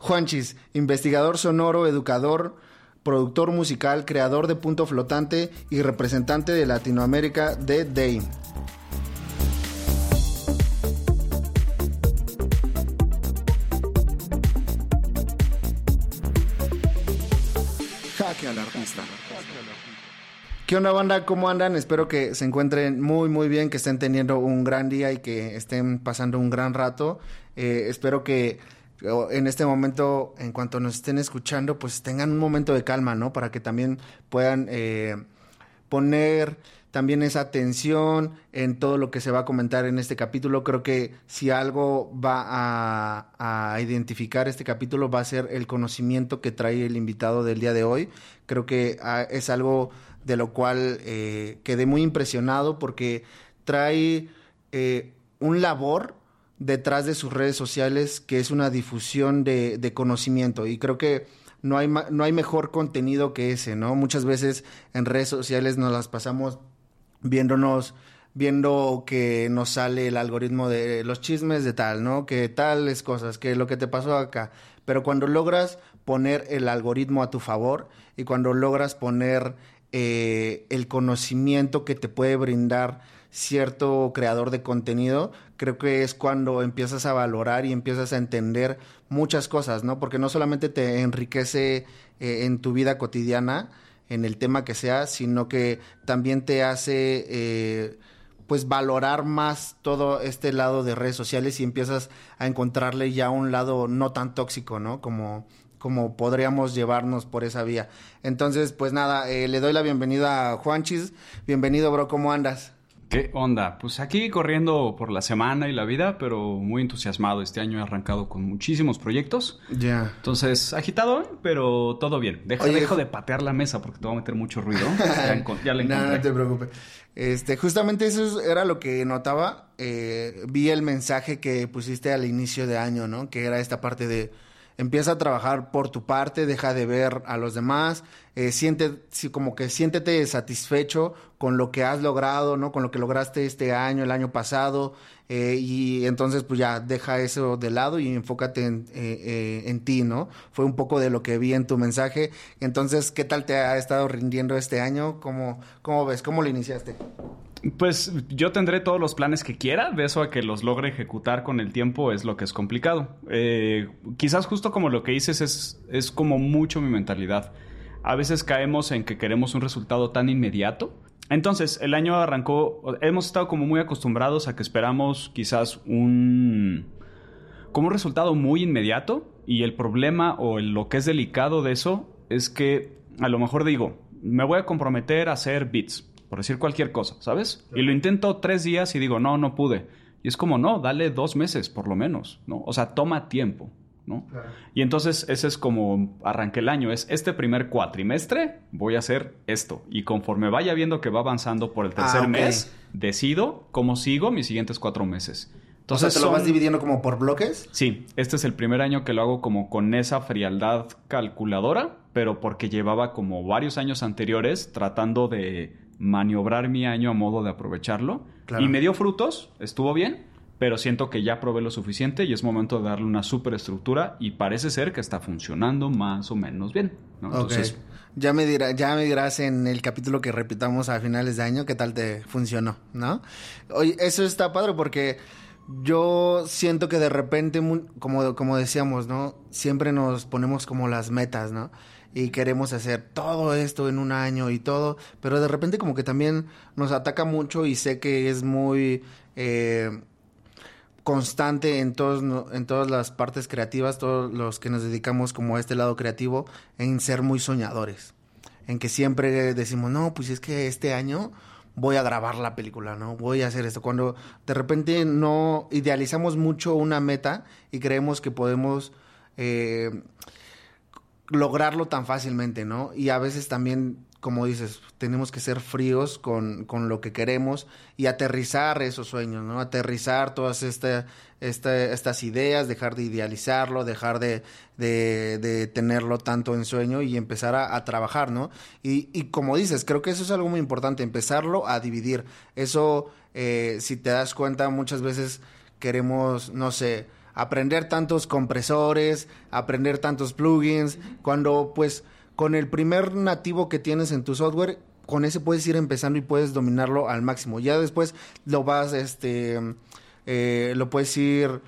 Juanchis, investigador sonoro, educador, productor musical, creador de Punto Flotante y representante de Latinoamérica de Day. Jaque al artista. ¿Qué onda banda? ¿Cómo andan? Espero que se encuentren muy muy bien, que estén teniendo un gran día y que estén pasando un gran rato. Eh, espero que en este momento, en cuanto nos estén escuchando, pues tengan un momento de calma, ¿no? Para que también puedan eh, poner también esa atención en todo lo que se va a comentar en este capítulo. Creo que si algo va a, identificar este capítulo va a ser el conocimiento que trae el invitado del día de hoy. Creo que ah, es algo de lo cual eh, quedé muy impresionado porque trae eh, un labor detrás de sus redes sociales que es una difusión de, de conocimiento y creo que no hay, no hay mejor contenido que ese, ¿no? Muchas veces en redes sociales nos las pasamos viéndonos, viendo que nos sale el algoritmo de los chismes de tal, ¿no? Que tales cosas, que lo que te pasó acá. Pero cuando logras poner el algoritmo a tu favor y cuando logras poner eh, el conocimiento que te puede brindar cierto creador de contenido, creo que es cuando empiezas a valorar y empiezas a entender muchas cosas, ¿no? Porque no solamente te enriquece eh, en tu vida cotidiana, en el tema que sea, sino que también te hace eh, pues valorar más todo este lado de redes sociales y empiezas a encontrarle ya un lado no tan tóxico, ¿no? Como, como podríamos llevarnos por esa vía. Entonces, pues nada, eh, le doy la bienvenida a Juanchis. Bienvenido, bro, ¿cómo andas? ¿Qué onda? Pues aquí corriendo por la semana y la vida, pero muy entusiasmado. Este año he arrancado con muchísimos proyectos. Ya. Entonces, agitado, pero todo bien. Dejo, Oye, dejo de patear la mesa porque te va a meter mucho ruido. Ya, ya la no, encontré. no te preocupes. Este, justamente eso era lo que notaba. Eh, vi el mensaje que pusiste al inicio de año, ¿no? Que era esta parte de empieza a trabajar por tu parte, deja de ver a los demás, eh, siente, como que siéntete satisfecho con lo que has logrado, ¿no? Con lo que lograste este año, el año pasado, eh, y entonces pues ya deja eso de lado y enfócate en, eh, en ti, ¿no? Fue un poco de lo que vi en tu mensaje. Entonces, ¿qué tal te ha estado rindiendo este año? ¿Cómo, cómo ves? ¿Cómo lo iniciaste? Pues yo tendré todos los planes que quiera, de eso a que los logre ejecutar con el tiempo es lo que es complicado. Eh, quizás justo como lo que dices es, es como mucho mi mentalidad. A veces caemos en que queremos un resultado tan inmediato. Entonces, el año arrancó, hemos estado como muy acostumbrados a que esperamos quizás un, como un resultado muy inmediato y el problema o lo que es delicado de eso es que a lo mejor digo, me voy a comprometer a hacer beats, por decir cualquier cosa, ¿sabes? Y lo intento tres días y digo, no, no pude. Y es como, no, dale dos meses por lo menos, ¿no? O sea, toma tiempo, ¿no? Y entonces ese es como arranqué el año, es este primer cuatrimestre voy a hacer esto. Y conforme vaya viendo que va avanzando por el tercer Ah, ok. mes, decido cómo sigo mis siguientes cuatro meses. o sea, ¿te lo son- vas dividiendo como por bloques? Sí, este es el primer año que lo hago como con esa frialdad calculadora, pero porque llevaba como varios años anteriores tratando de maniobrar mi año a modo de aprovecharlo. Claro. Y me dio frutos, estuvo bien, pero siento que ya probé lo suficiente y es momento de darle una superestructura y parece ser que está funcionando más o menos bien. ¿no? Ok. Entonces, Ya me, dirá, ya me dirás en el capítulo que repitamos a finales de año qué tal te funcionó, ¿no? Oye, eso está padre porque yo siento que de repente, como, como decíamos, ¿no? Siempre nos ponemos como las metas, ¿no? Y queremos hacer todo esto en un año y todo, pero de repente como que también nos ataca mucho y sé que es muy... eh, constante en todos en todas las partes creativas, todos los que nos dedicamos como a este lado creativo, en ser muy soñadores. En que siempre decimos, no, pues es que este año voy a grabar la película, ¿no? Voy a hacer esto. Cuando de repente no idealizamos mucho una meta y creemos que podemos eh, lograrlo tan fácilmente, ¿no? Y a veces también, como dices, tenemos que ser fríos con, con lo que queremos y aterrizar esos sueños, ¿no? Aterrizar todas esta, estas ideas, dejar de idealizarlo, dejar de, de, tenerlo tanto en sueño y empezar a, trabajar, ¿no? Y, y, como dices, creo que eso es algo muy importante, empezarlo a dividir. Eso, eh, si te das cuenta, muchas veces queremos, no sé, aprender tantos compresores, aprender tantos plugins, cuando pues con el primer nativo que tienes en tu software, con ese puedes ir empezando y puedes dominarlo al máximo. Ya después lo vas, este, eh, lo puedes ir,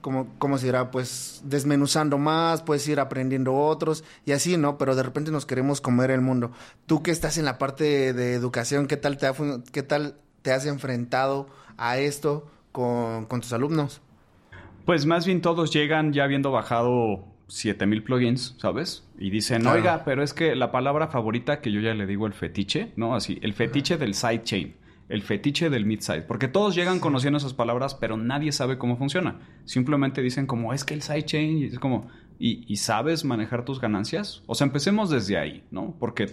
como, ¿cómo se dirá? Pues desmenuzando más, puedes ir aprendiendo otros y así, ¿no? Pero de repente nos queremos comer el mundo. Tú que estás en la parte de, educación, ¿qué tal te, qué tal te has enfrentado a esto con, con tus alumnos? Pues más bien todos llegan ya habiendo bajado 7000 plugins, ¿sabes? Y dicen, oiga, pero es que la palabra favorita que yo ya le digo el fetiche, ¿no? Así, el fetiche del sidechain, el fetiche del mid-side. Porque todos llegan conociendo esas palabras, pero nadie sabe cómo funciona. Simplemente dicen como, es que el sidechain, y es como, ¿y, sabes manejar tus ganancias? O sea, empecemos desde ahí, ¿no? Porque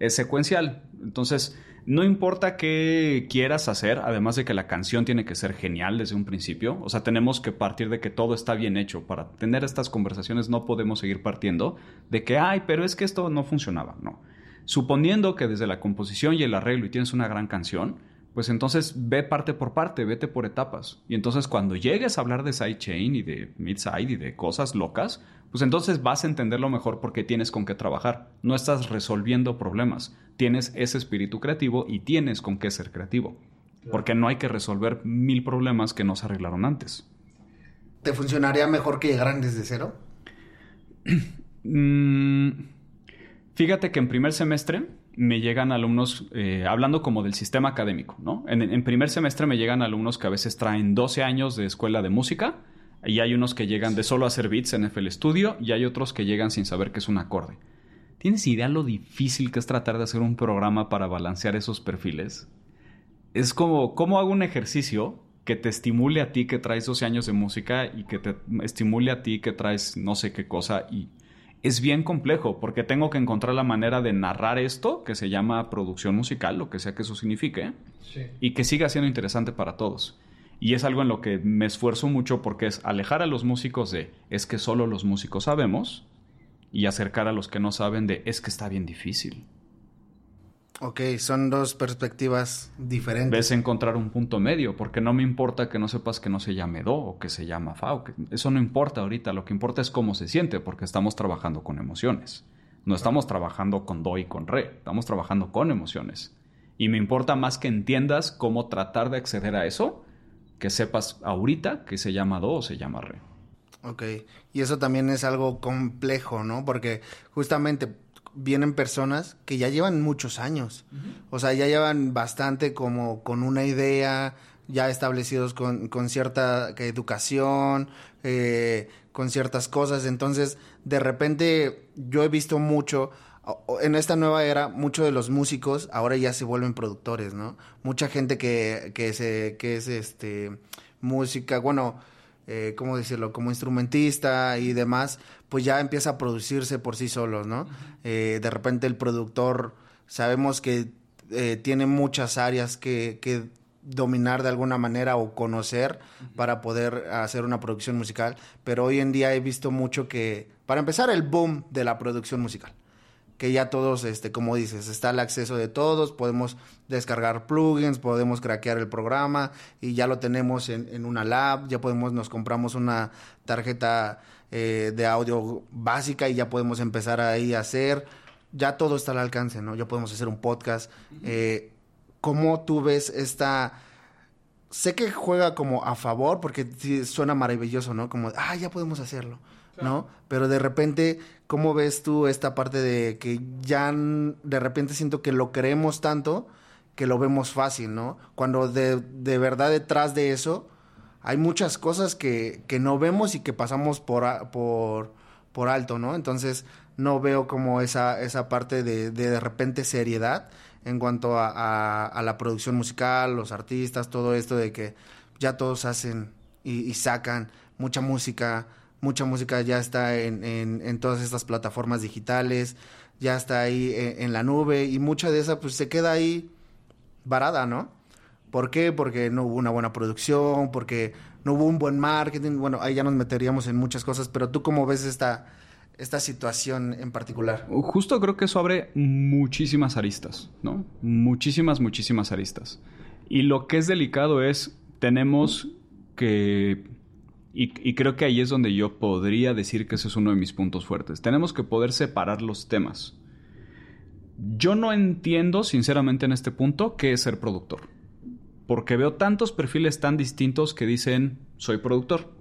es secuencial. Entonces, no importa qué quieras hacer, además de que la canción tiene que ser genial desde un principio. O sea, tenemos que partir de que todo está bien hecho. Para tener estas conversaciones no podemos seguir partiendo de que, ay, pero es que esto no funcionaba. No. Suponiendo que desde la composición y el arreglo y tienes una gran canción, pues entonces ve parte por parte, vete por etapas. Y entonces cuando llegues a hablar de sidechain y de midside y de cosas locas, pues entonces vas a entenderlo mejor porque tienes con qué trabajar. No estás resolviendo problemas. Tienes ese espíritu creativo y tienes con qué ser creativo. Porque no hay que resolver mil problemas que no se arreglaron antes. ¿Te funcionaría mejor que llegaran desde cero? Mm, fíjate que en primer semestre me llegan alumnos, eh, hablando como del sistema académico, ¿no? En, primer semestre me llegan alumnos que a veces traen 12 años de escuela de música y hay unos que llegan de solo hacer beats en FL Studio y hay otros que llegan sin saber qué es un acorde. ¿Tienes idea lo difícil que es tratar de hacer un programa para balancear esos perfiles? Es como, ¿cómo hago un ejercicio que te estimule a ti que traes 12 años de música y que te estimule a ti que traes no sé qué cosa? Y es bien complejo porque tengo que encontrar la manera de narrar esto, que se llama producción musical, lo que sea que eso signifique, y que siga siendo interesante para todos. Y es algo en lo que me esfuerzo mucho porque es alejar a los músicos de es que solo los músicos sabemos y acercar a los que no saben de es que está bien difícil. Ok, son dos perspectivas diferentes. Ves encontrar un punto medio, porque no me importa que no sepas que no se llame Do o que se llama Fa. O que... Eso no importa ahorita, lo que importa es cómo se siente, porque estamos trabajando con emociones. No estamos trabajando con Do y con Re, estamos trabajando con emociones. Y me importa más que entiendas cómo tratar de acceder a eso que sepas ahorita que se llama do o se llama re. Ok, y eso también es algo complejo, ¿no? Porque justamente vienen personas que ya llevan muchos años, o sea, ya llevan bastante como con una idea, ya establecidos con, con cierta educación, eh, con ciertas cosas, entonces de repente yo he visto mucho en esta nueva era, muchos de los músicos ahora ya se vuelven productores, ¿no? Mucha gente que, que, se, que es este música, bueno, eh, ¿cómo decirlo? Como instrumentista y demás, pues ya empieza a producirse por sí solos, ¿no? Eh, de repente el productor, sabemos que eh, tiene muchas áreas que, que dominar de alguna manera o conocer para poder hacer una producción musical, pero hoy en día he visto mucho que, para empezar, el boom de la producción musical que ya todos, este, como dices, está el acceso de todos, podemos descargar plugins, podemos craquear el programa y ya lo tenemos en, una lab, ya podemos, nos compramos una tarjeta eh, de audio básica y ya podemos empezar ahí a hacer, ya todo está al alcance, ¿no? Ya podemos hacer un podcast. Eh, ¿Cómo tú ves esta sé que juega como a favor porque suena maravilloso, ¿no? Como, ah, ya podemos hacerlo. ¿No? Pero de repente, ¿cómo ves tú esta parte de que ya de repente siento que lo creemos tanto que lo vemos fácil, ¿no? Cuando de, de verdad detrás de eso hay muchas cosas que, que no vemos y que pasamos por, por, por alto, ¿no? Entonces no veo como esa, esa parte de, de, repente seriedad en cuanto a, a, la producción musical, los artistas, todo esto de que ya todos hacen y sacan mucha música, mucha música ya está en, en, todas estas plataformas digitales, ya está ahí en, en, la nube y mucha de esa pues se queda ahí varada, ¿no? ¿Por qué? Porque no hubo una buena producción, porque no hubo un buen marketing. Bueno, ahí ya nos meteríamos en muchas cosas, pero tú cómo ves esta, esta situación en particular? Justo creo que eso abre muchísimas aristas, ¿no? Muchísimas, muchísimas aristas. Y lo que es delicado es, tenemos que, y, creo que ahí es donde yo podría decir que ese es uno de mis puntos fuertes, tenemos que poder separar los temas. Yo no entiendo, sinceramente, en este punto, qué es ser productor. Porque veo tantos perfiles tan distintos que dicen, soy productor.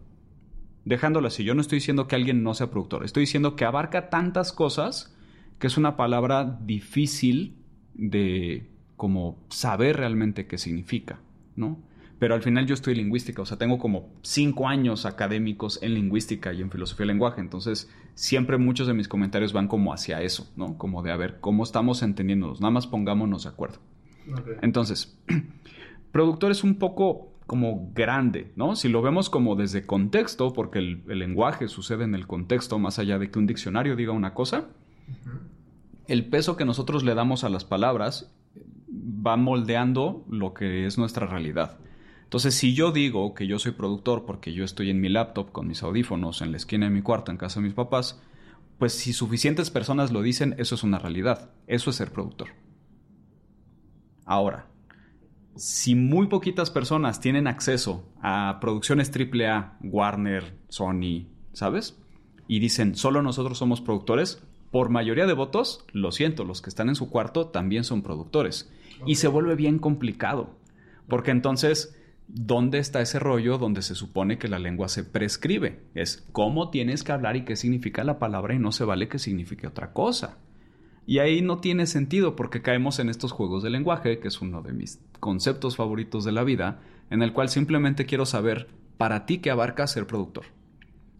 Dejándolo así, yo no estoy diciendo que alguien no sea productor, estoy diciendo que abarca tantas cosas que es una palabra difícil de como saber realmente qué significa, ¿no? Pero al final yo estoy lingüística, o sea, tengo como cinco años académicos en lingüística y en filosofía del lenguaje, entonces siempre muchos de mis comentarios van como hacia eso, ¿no? Como de a ver cómo estamos entendiéndonos, nada más pongámonos de acuerdo. Entonces, productor es un poco como grande, ¿no? Si lo vemos como desde contexto, porque el, lenguaje sucede en el contexto, más allá de que un diccionario diga una cosa, el peso que nosotros le damos a las palabras va moldeando lo que es nuestra realidad. Entonces, si yo digo que yo soy productor porque yo estoy en mi laptop con mis audífonos en la esquina de mi cuarto en casa de mis papás, pues si suficientes personas lo dicen, eso es una realidad. Eso es ser productor. Ahora, si muy poquitas personas tienen acceso a producciones AAA, Warner, Sony, ¿sabes? Y dicen, solo nosotros somos productores, por mayoría de votos, lo siento, los que están en su cuarto también son productores. Y se vuelve bien complicado, porque entonces, ¿dónde está ese rollo donde se supone que la lengua se prescribe? Es cómo tienes que hablar y qué significa la palabra y no se vale que signifique otra cosa. Y ahí no tiene sentido porque caemos en estos juegos de lenguaje, que es uno de mis conceptos favoritos de la vida, en el cual simplemente quiero saber para ti qué abarca ser productor.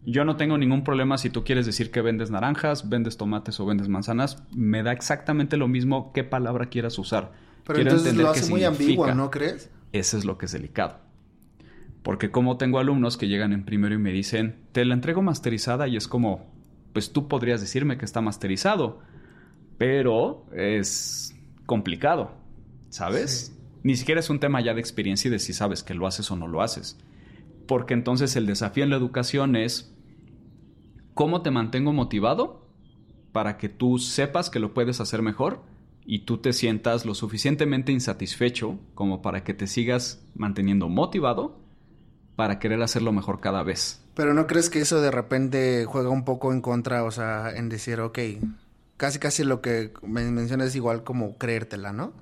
Yo no tengo ningún problema si tú quieres decir que vendes naranjas, vendes tomates o vendes manzanas, me da exactamente lo mismo qué palabra quieras usar. Pero entonces lo hace muy ambiguo, ¿no crees? Eso es lo que es delicado. Porque como tengo alumnos que llegan en primero y me dicen, te la entrego masterizada y es como, pues tú podrías decirme que está masterizado, pero es complicado, ¿sabes? Ni siquiera es un tema ya de experiencia y de si sabes que lo haces o no lo haces. Porque entonces el desafío en la educación es cómo te mantengo motivado para que tú sepas que lo puedes hacer mejor y tú te sientas lo suficientemente insatisfecho como para que te sigas manteniendo motivado para querer hacerlo mejor cada vez. Pero ¿no crees que eso de repente juega un poco en contra, o sea, en decir, ok, casi casi lo que me mencionas es igual como creértela, ¿no?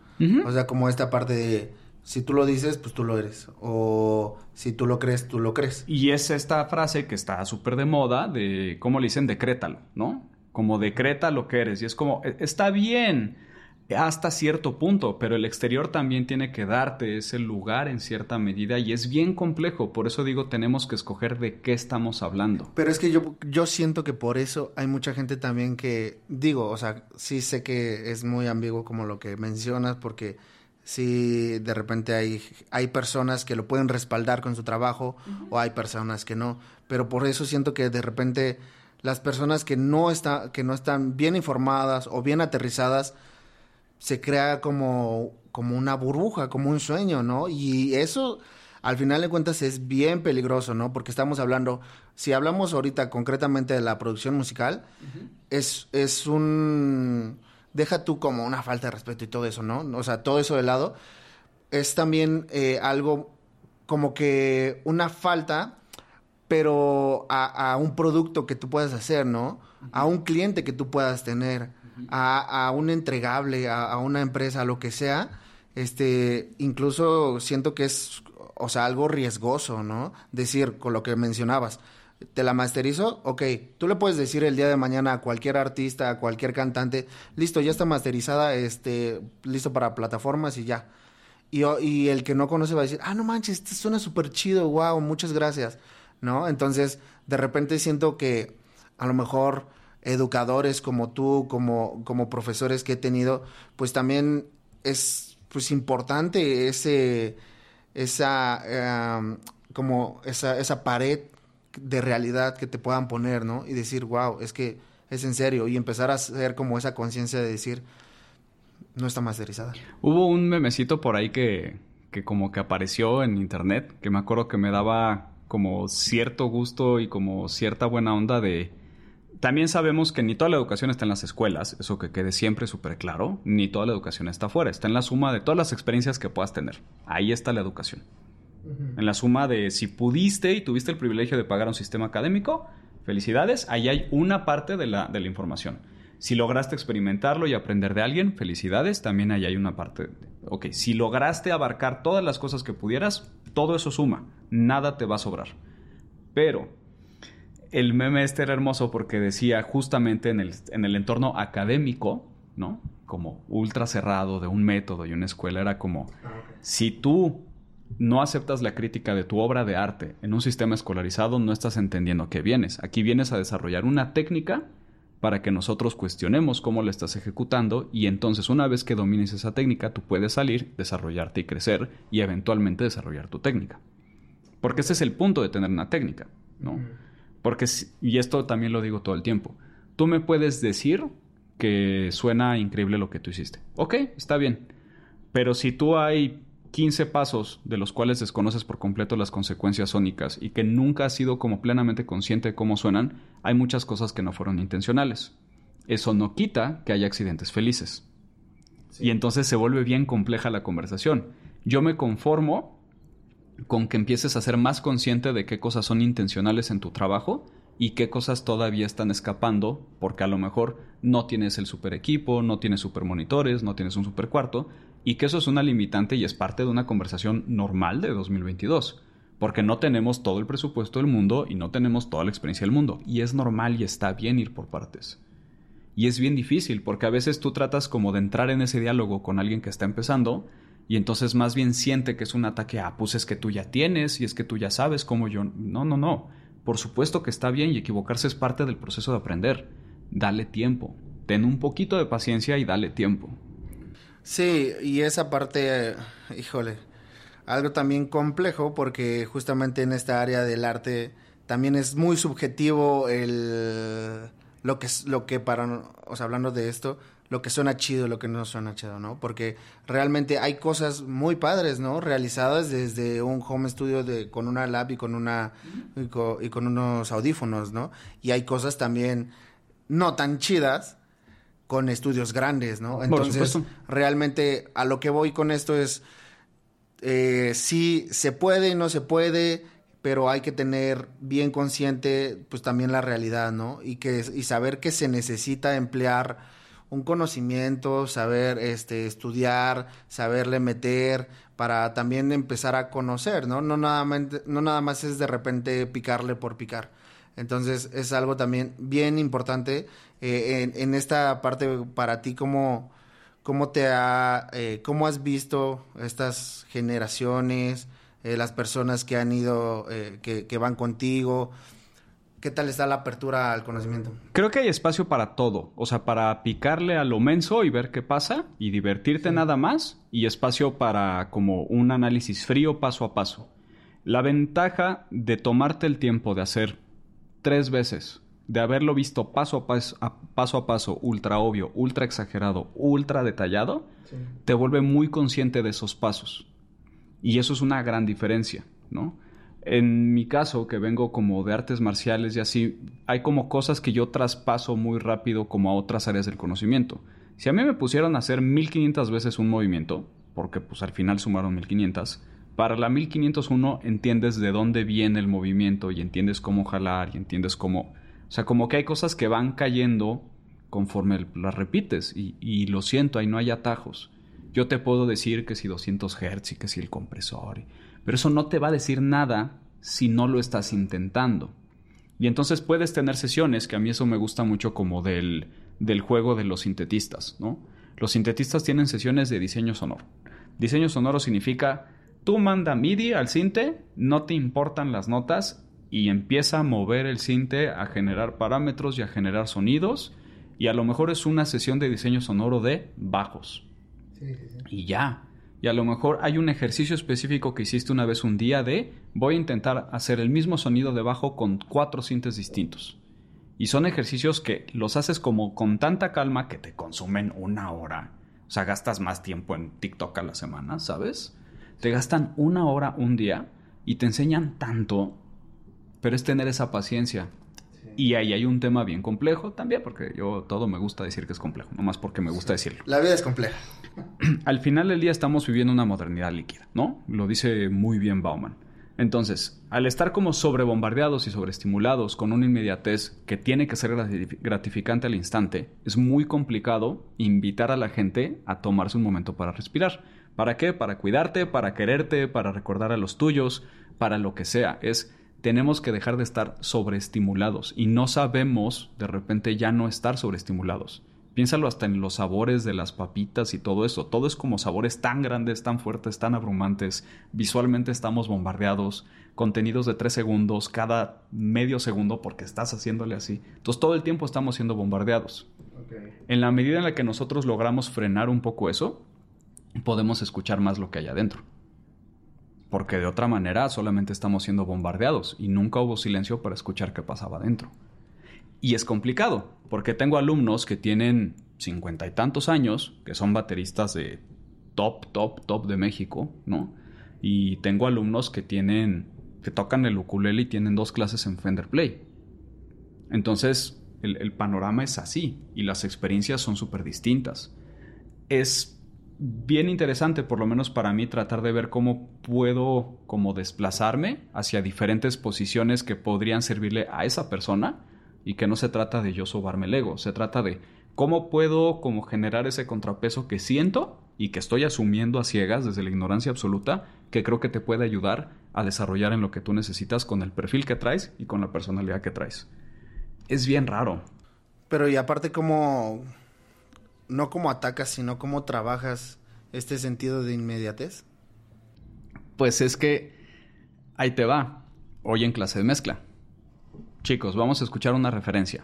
O sea, como esta parte de si tú lo dices, pues tú lo eres. O si tú lo crees, tú lo crees. Y es esta frase que está súper de moda de, ¿cómo le dicen? Decrétalo, ¿no? Como decreta lo que eres. Y es como, e, está bien hasta cierto punto, pero el exterior también tiene que darte ese lugar en cierta medida y es bien complejo, por eso digo tenemos que escoger de qué estamos hablando. Pero es que yo, yo siento que por eso hay mucha gente también que, digo, o sea, sí sé que es muy ambiguo como lo que mencionas, porque sí de repente hay, hay personas que lo pueden respaldar con su trabajo o hay personas que no, pero por eso siento que de repente las personas que no, está, que no están bien informadas o bien aterrizadas, se crea como, como una burbuja, como un sueño, ¿no? Y eso, al final de cuentas, es bien peligroso, ¿no? Porque estamos hablando, si hablamos ahorita concretamente de la producción musical, es, es un... Deja tú como una falta de respeto y todo eso, ¿no? O sea, todo eso de lado. Es también eh, algo como que una falta, pero a, a, un producto que tú puedas hacer, ¿no? A un cliente que tú puedas tener a, un entregable, a, una empresa, lo que sea, este, incluso siento que es, o sea, algo riesgoso, ¿no? Decir, con lo que mencionabas, te la masterizo, ok, tú le puedes decir el día de mañana a cualquier artista, a cualquier cantante, listo, ya está masterizada, este, listo para plataformas y ya. Y, el que no conoce va a decir, ah, no manches, esto suena súper chido, wow, muchas gracias, ¿no? Entonces, de repente siento que a lo mejor educadores como tú, como, como profesores que he tenido, pues también es pues importante ese, esa, como esa, esa pared de realidad que te puedan poner, ¿no? Y decir, wow, es que es en serio. Y empezar a hacer como esa conciencia de decir, no está masterizada. Hubo un memecito por ahí que, que como que apareció en internet, que me acuerdo que me daba como cierto gusto y como cierta buena onda de... También sabemos que ni toda la educación está en las escuelas, eso que quede siempre súper claro, ni toda la educación está afuera, está en la suma de todas las experiencias que puedas tener. Ahí está la educación. En la suma de si pudiste y tuviste el privilegio de pagar un sistema académico, felicidades, ahí hay una parte de la, de la información. Si lograste experimentarlo y aprender de alguien, felicidades, también ahí hay una parte. ok, si lograste abarcar todas las cosas que pudieras, todo eso suma, nada te va a sobrar. Pero el meme este era hermoso porque decía justamente en el, en el entorno académico, ¿no? Como ultra cerrado de un método y una escuela, era como, ah, si tú no aceptas la crítica de tu obra de arte en un sistema escolarizado, no estás entendiendo qué vienes. Aquí vienes a desarrollar una técnica para que nosotros cuestionemos cómo la estás ejecutando y entonces una vez que domines esa técnica, tú puedes salir, desarrollarte y crecer y eventualmente desarrollar tu técnica. Porque ese es el punto de tener una técnica, ¿no? Porque, y esto también lo digo todo el tiempo, tú me puedes decir que suena increíble lo que tú hiciste. Ok, está bien. Pero si tú hay 15 pasos de los cuales desconoces por completo las consecuencias sónicas y que nunca has sido como plenamente consciente de cómo suenan, hay muchas cosas que no fueron intencionales. Eso no quita que haya accidentes felices. Y entonces se vuelve bien compleja la conversación. Yo me conformo con que empieces a ser más consciente de qué cosas son intencionales en tu trabajo y qué cosas todavía están escapando porque a lo mejor no tienes el super equipo, no tienes super monitores, no tienes un super cuarto y que eso es una limitante y es parte de una conversación normal de 2022 porque no tenemos todo el presupuesto del mundo y no tenemos toda la experiencia del mundo y es normal y está bien ir por partes. Y es bien difícil porque a veces tú tratas como de entrar en ese diálogo con alguien que está empezando y entonces más bien siente que es un ataque a, pues es que tú ya tienes y es que tú ya sabes cómo yo... No, no, no. Por supuesto que está bien y equivocarse es parte del proceso de aprender. Dale tiempo. Ten un poquito de paciencia y dale tiempo. Sí, y esa parte, híjole, algo también complejo porque justamente en esta área del arte también es muy subjetivo el lo que lo que para o sea, hablando de esto, lo que suena chido, lo que no suena chido, ¿no? Porque realmente hay cosas muy padres, ¿no? Realizadas desde un home studio de, con una lab y con una y con, unos audífonos, ¿no? Y hay cosas también no tan chidas con estudios grandes, ¿no? Entonces, realmente a lo que voy con esto es eh, sí se puede y no se puede, pero hay que tener bien consciente pues también la realidad, ¿no? Y que y saber que se necesita emplear un conocimiento, saber este, estudiar, saberle meter para también empezar a conocer, ¿no? No nada, no nada más es de repente picarle por picar. Entonces es algo también bien importante eh, en, esta parte para ti, ¿cómo, cómo te ha, eh, cómo has visto estas generaciones, eh, las personas que han ido, que, que van contigo? ¿Qué tal está la apertura al conocimiento? Creo que hay espacio para todo. O sea, para picarle a lo menso y ver qué pasa y divertirte nada más. Y espacio para como un análisis frío paso a paso. La ventaja de tomarte el tiempo de hacer tres veces, de haberlo visto paso a paso, paso, a paso ultra obvio, ultra exagerado, ultra detallado, te vuelve muy consciente de esos pasos. Y eso es una gran diferencia, ¿no? En mi caso, que vengo como de artes marciales y así, hay como cosas que yo traspaso muy rápido como a otras áreas del conocimiento. Si a mí me pusieron a hacer 1500 veces un movimiento, porque pues al final sumaron 1500, para la 1501 entiendes de dónde viene el movimiento y entiendes cómo jalar y entiendes cómo... O sea, como que hay cosas que van cayendo conforme las repites y, y lo siento, ahí no hay atajos. Yo te puedo decir que si 200 Hz y que si el compresor... Y, pero eso no te va a decir nada si no lo estás intentando. Y entonces puedes tener sesiones, que a mí eso me gusta mucho como del, del juego de los sintetistas, ¿no? Los sintetistas tienen sesiones de diseño sonoro. Diseño sonoro significa tú manda MIDI al sinte, no te importan las notas y empieza a mover el sinte a generar parámetros y a generar sonidos y a lo mejor es una sesión de diseño sonoro de bajos. Y ya, y a lo mejor hay un ejercicio específico que hiciste una vez un día de voy a intentar hacer el mismo sonido de bajo con cuatro sintes distintos. Y son ejercicios que los haces como con tanta calma que te consumen una hora. O sea, gastas más tiempo en TikTok a la semana, ¿sabes? Te gastan una hora un día y te enseñan tanto, pero es tener esa paciencia. Y ahí hay un tema bien complejo también, porque yo todo me gusta decir que es complejo, nomás porque me gusta decirlo. La vida es compleja. Al final del día estamos viviendo una modernidad líquida, ¿no? Lo dice muy bien Bauman. Entonces, al estar como sobrebombardeados y sobreestimulados con una inmediatez que tiene que ser gratificante al instante, es muy complicado invitar a la gente a tomarse un momento para respirar. ¿Para qué? Para cuidarte, para quererte, para recordar a los tuyos, para lo que sea. Es tenemos que dejar de estar sobreestimulados y no sabemos de repente ya no estar sobreestimulados. Piénsalo hasta en los sabores de las papitas y todo eso. Todo es como sabores tan grandes, tan fuertes, tan abrumantes. Visualmente estamos bombardeados. Contenidos de tres segundos cada medio segundo porque estás haciéndole así. Entonces todo el tiempo estamos siendo bombardeados. En la medida en la que nosotros logramos frenar un poco eso, podemos escuchar más lo que hay adentro. Porque de otra manera solamente estamos siendo bombardeados y nunca hubo silencio para escuchar qué pasaba adentro. Y es complicado, porque tengo alumnos que tienen cincuenta y tantos años, que son bateristas de top, top, top de México, ¿no? Y tengo alumnos que tienen, que tocan el ukulele y tienen dos clases en Fender Play. Entonces, el, el panorama es así y las experiencias son súper distintas. Es bien interesante, por lo menos para mí, tratar de ver cómo puedo como desplazarme hacia diferentes posiciones que podrían servirle a esa persona y que no se trata de yo sobarme el ego, se trata de cómo puedo como generar ese contrapeso que siento y que estoy asumiendo a ciegas desde la ignorancia absoluta, que creo que te puede ayudar a desarrollar en lo que tú necesitas con el perfil que traes y con la personalidad que traes. Es bien raro. Pero y aparte cómo, no cómo atacas, sino cómo trabajas este sentido de inmediatez. Pues es que ahí te va, hoy en clase de mezcla. Chicos, vamos a escuchar una referencia.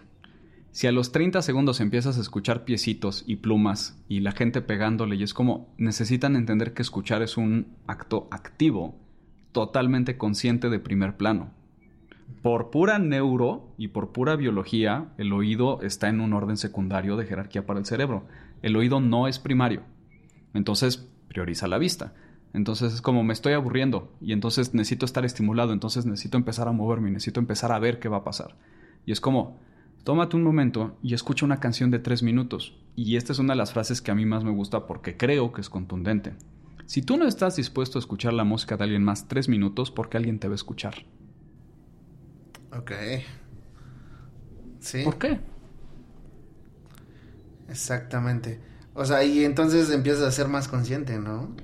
Si a los 30 segundos empiezas a escuchar piecitos y plumas y la gente pegándole y es como necesitan entender que escuchar es un acto activo, totalmente consciente de primer plano. Por pura neuro y por pura biología, el oído está en un orden secundario de jerarquía para el cerebro. El oído no es primario. Entonces, prioriza la vista. Entonces es como me estoy aburriendo y entonces necesito estar estimulado, entonces necesito empezar a moverme, necesito empezar a ver qué va a pasar. Y es como, tómate un momento y escucha una canción de tres minutos. Y esta es una de las frases que a mí más me gusta porque creo que es contundente. Si tú no estás dispuesto a escuchar la música de alguien más tres minutos, ¿por qué alguien te va a escuchar? Ok. Sí. ¿Por qué? Exactamente. O sea, y entonces empiezas a ser más consciente, ¿no?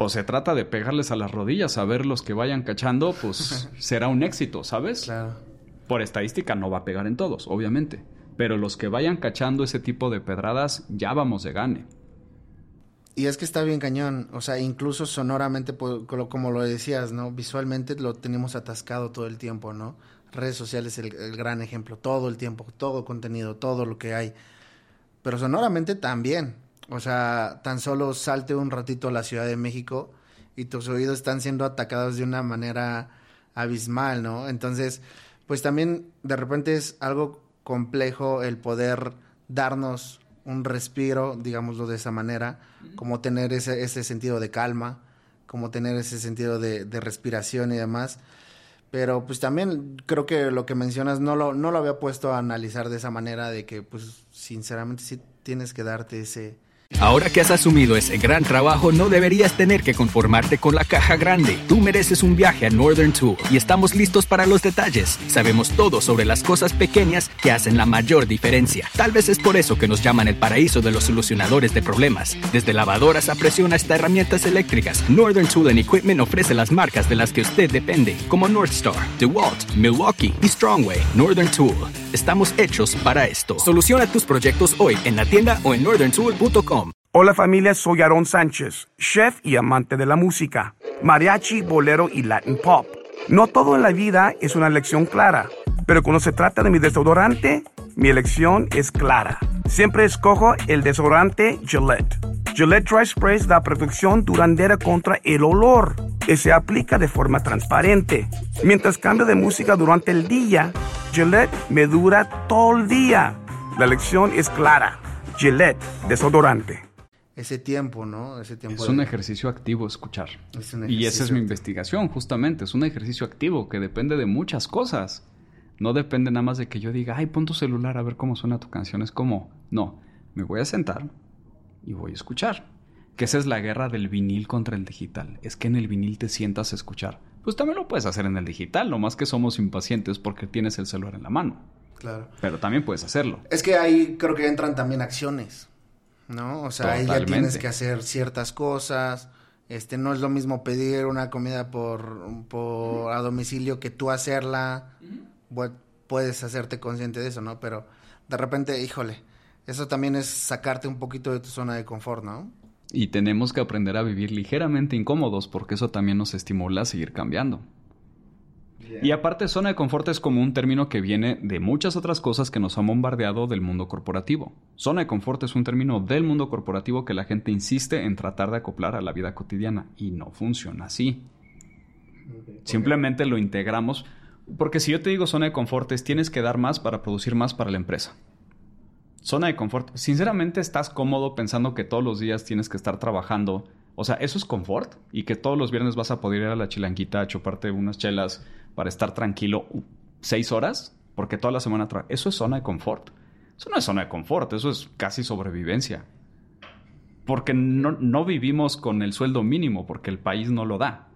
pues se trata de pegarles a las rodillas, a ver los que vayan cachando, pues será un éxito, ¿sabes? Claro. Por estadística no va a pegar en todos, obviamente. Pero los que vayan cachando ese tipo de pedradas, ya vamos de gane. Y es que está bien cañón, o sea, incluso sonoramente, como lo decías, ¿no? Visualmente lo tenemos atascado todo el tiempo, ¿no? Redes sociales el, el gran ejemplo, todo el tiempo, todo contenido, todo lo que hay. Pero sonoramente también, o sea, tan solo salte un ratito a la Ciudad de México y tus oídos están siendo atacados de una manera abismal, ¿no? Entonces, pues también de repente es algo complejo el poder darnos un respiro, digámoslo de esa manera, como tener ese, ese sentido de calma, como tener ese sentido de, de, respiración y demás. Pero pues también creo que lo que mencionas no lo, no lo había puesto a analizar de esa manera, de que pues sinceramente sí tienes que darte ese, Ahora que has asumido ese gran trabajo, no deberías tener que conformarte con la caja grande. Tú mereces un viaje a Northern Tool y estamos listos para los detalles. Sabemos todo sobre las cosas pequeñas que hacen la mayor diferencia. Tal vez es por eso que nos llaman el paraíso de los solucionadores de problemas. Desde lavadoras a presión hasta herramientas eléctricas, Northern Tool Equipment ofrece las marcas de las que usted depende, como Northstar, DeWalt, Milwaukee y Strongway. Northern Tool. Estamos hechos para esto. Soluciona tus proyectos hoy en la tienda o en northerntool.com. Hola familia, soy Aaron Sánchez, chef y amante de la música, mariachi, bolero y Latin pop. No todo en la vida es una elección clara, pero cuando se trata de mi desodorante, mi elección es clara. Siempre escojo el desodorante Gillette. Gillette Dry Spray da protección duradera contra el olor y se aplica de forma transparente. Mientras cambio de música durante el día, Gillette me dura todo el día. La lección es clara. Gillette, desodorante. Ese tiempo, ¿no? Ese tiempo. Es un ejercicio activo escuchar. y esa es mi investigación, justamente. Es un ejercicio activo que depende de muchas cosas. No depende nada más de que yo diga, ay, pon tu celular a ver cómo suena tu canción. Es como, no, me voy a sentar y voy a escuchar. Que esa es la guerra del vinil contra el digital. Es que en el vinil te sientas a escuchar. Pues también lo puedes hacer en el digital, lo más que somos impacientes porque tienes el celular en la mano. Claro. Pero también puedes hacerlo. Es que ahí creo que entran también acciones, ¿no? O sea, ahí ya tienes que hacer ciertas cosas. Este, no es lo mismo pedir una comida por, por a domicilio que tú hacerla. Puedes hacerte consciente de eso, ¿no? Pero de repente, híjole, eso también es sacarte un poquito de tu zona de confort, ¿no? Y tenemos que aprender a vivir ligeramente incómodos porque eso también nos estimula a seguir cambiando. Y aparte, zona de confort es como un término que viene de muchas otras cosas que nos han bombardeado del mundo corporativo. Zona de confort es un término del mundo corporativo que la gente insiste en tratar de acoplar a la vida cotidiana y no funciona así. Simplemente lo integramos porque si yo te digo zona de confort es tienes que dar más para producir más para la empresa. Zona de confort. Sinceramente estás cómodo pensando que todos los días tienes que estar trabajando. O sea, ¿eso es confort? Y que todos los viernes vas a poder ir a la chilanquita a chuparte unas chelas para estar tranquilo seis horas, porque toda la semana... Eso es zona de confort. Eso no es zona de confort, eso es casi sobrevivencia. Porque no, no vivimos con el sueldo mínimo, porque el país no lo da.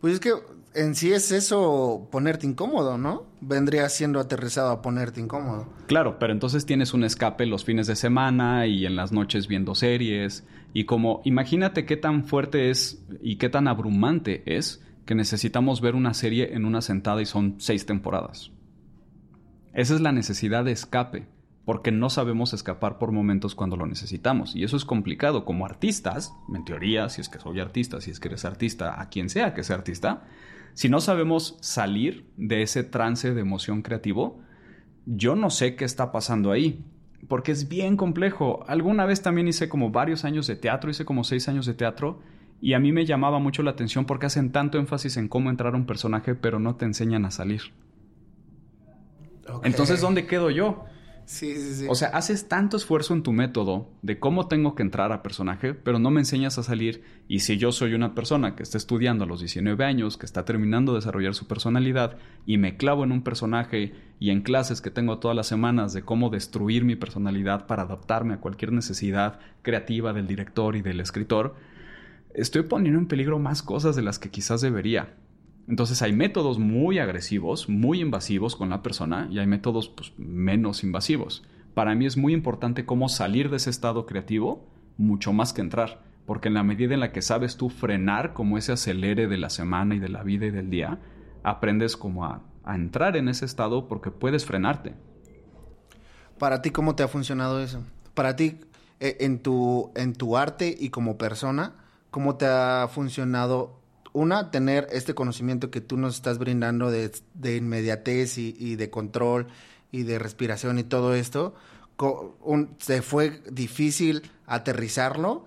Pues es que en sí es eso ponerte incómodo, ¿no? Vendría siendo aterrizado a ponerte incómodo. Claro, pero entonces tienes un escape los fines de semana y en las noches viendo series. Y como, imagínate qué tan fuerte es y qué tan abrumante es que necesitamos ver una serie en una sentada y son seis temporadas. Esa es la necesidad de escape, porque no sabemos escapar por momentos cuando lo necesitamos. Y eso es complicado. Como artistas, en teoría, si es que soy artista, si es que eres artista, a quien sea que sea artista, si no sabemos salir de ese trance de emoción creativo, yo no sé qué está pasando ahí, porque es bien complejo. Alguna vez también hice como varios años de teatro, hice como seis años de teatro, y a mí me llamaba mucho la atención porque hacen tanto énfasis en cómo entrar a un personaje, pero no te enseñan a salir. Entonces, ¿dónde quedo yo? Sí, sí, sí. O sea, haces tanto esfuerzo en tu método de cómo tengo que entrar a personaje, pero no me enseñas a salir. Y si yo soy una persona que está estudiando a los 19 años, que está terminando de desarrollar su personalidad, y me clavo en un personaje y en clases que tengo todas las semanas de cómo destruir mi personalidad para adaptarme a cualquier necesidad creativa del director y del escritor, estoy poniendo en peligro más cosas de las que quizás debería. Entonces hay métodos muy agresivos, muy invasivos con la persona y hay métodos pues, menos invasivos. Para mí es muy importante cómo salir de ese estado creativo mucho más que entrar, porque en la medida en la que sabes tú frenar como ese acelere de la semana y de la vida y del día, aprendes como a, entrar en ese estado porque puedes frenarte. Para ti, ¿cómo te ha funcionado eso? Para ti, eh, en tu, en tu arte y como persona, ¿cómo te ha funcionado una, tener este conocimiento que tú nos estás brindando de, inmediatez y, de control y de respiración y todo esto, se fue difícil aterrizarlo.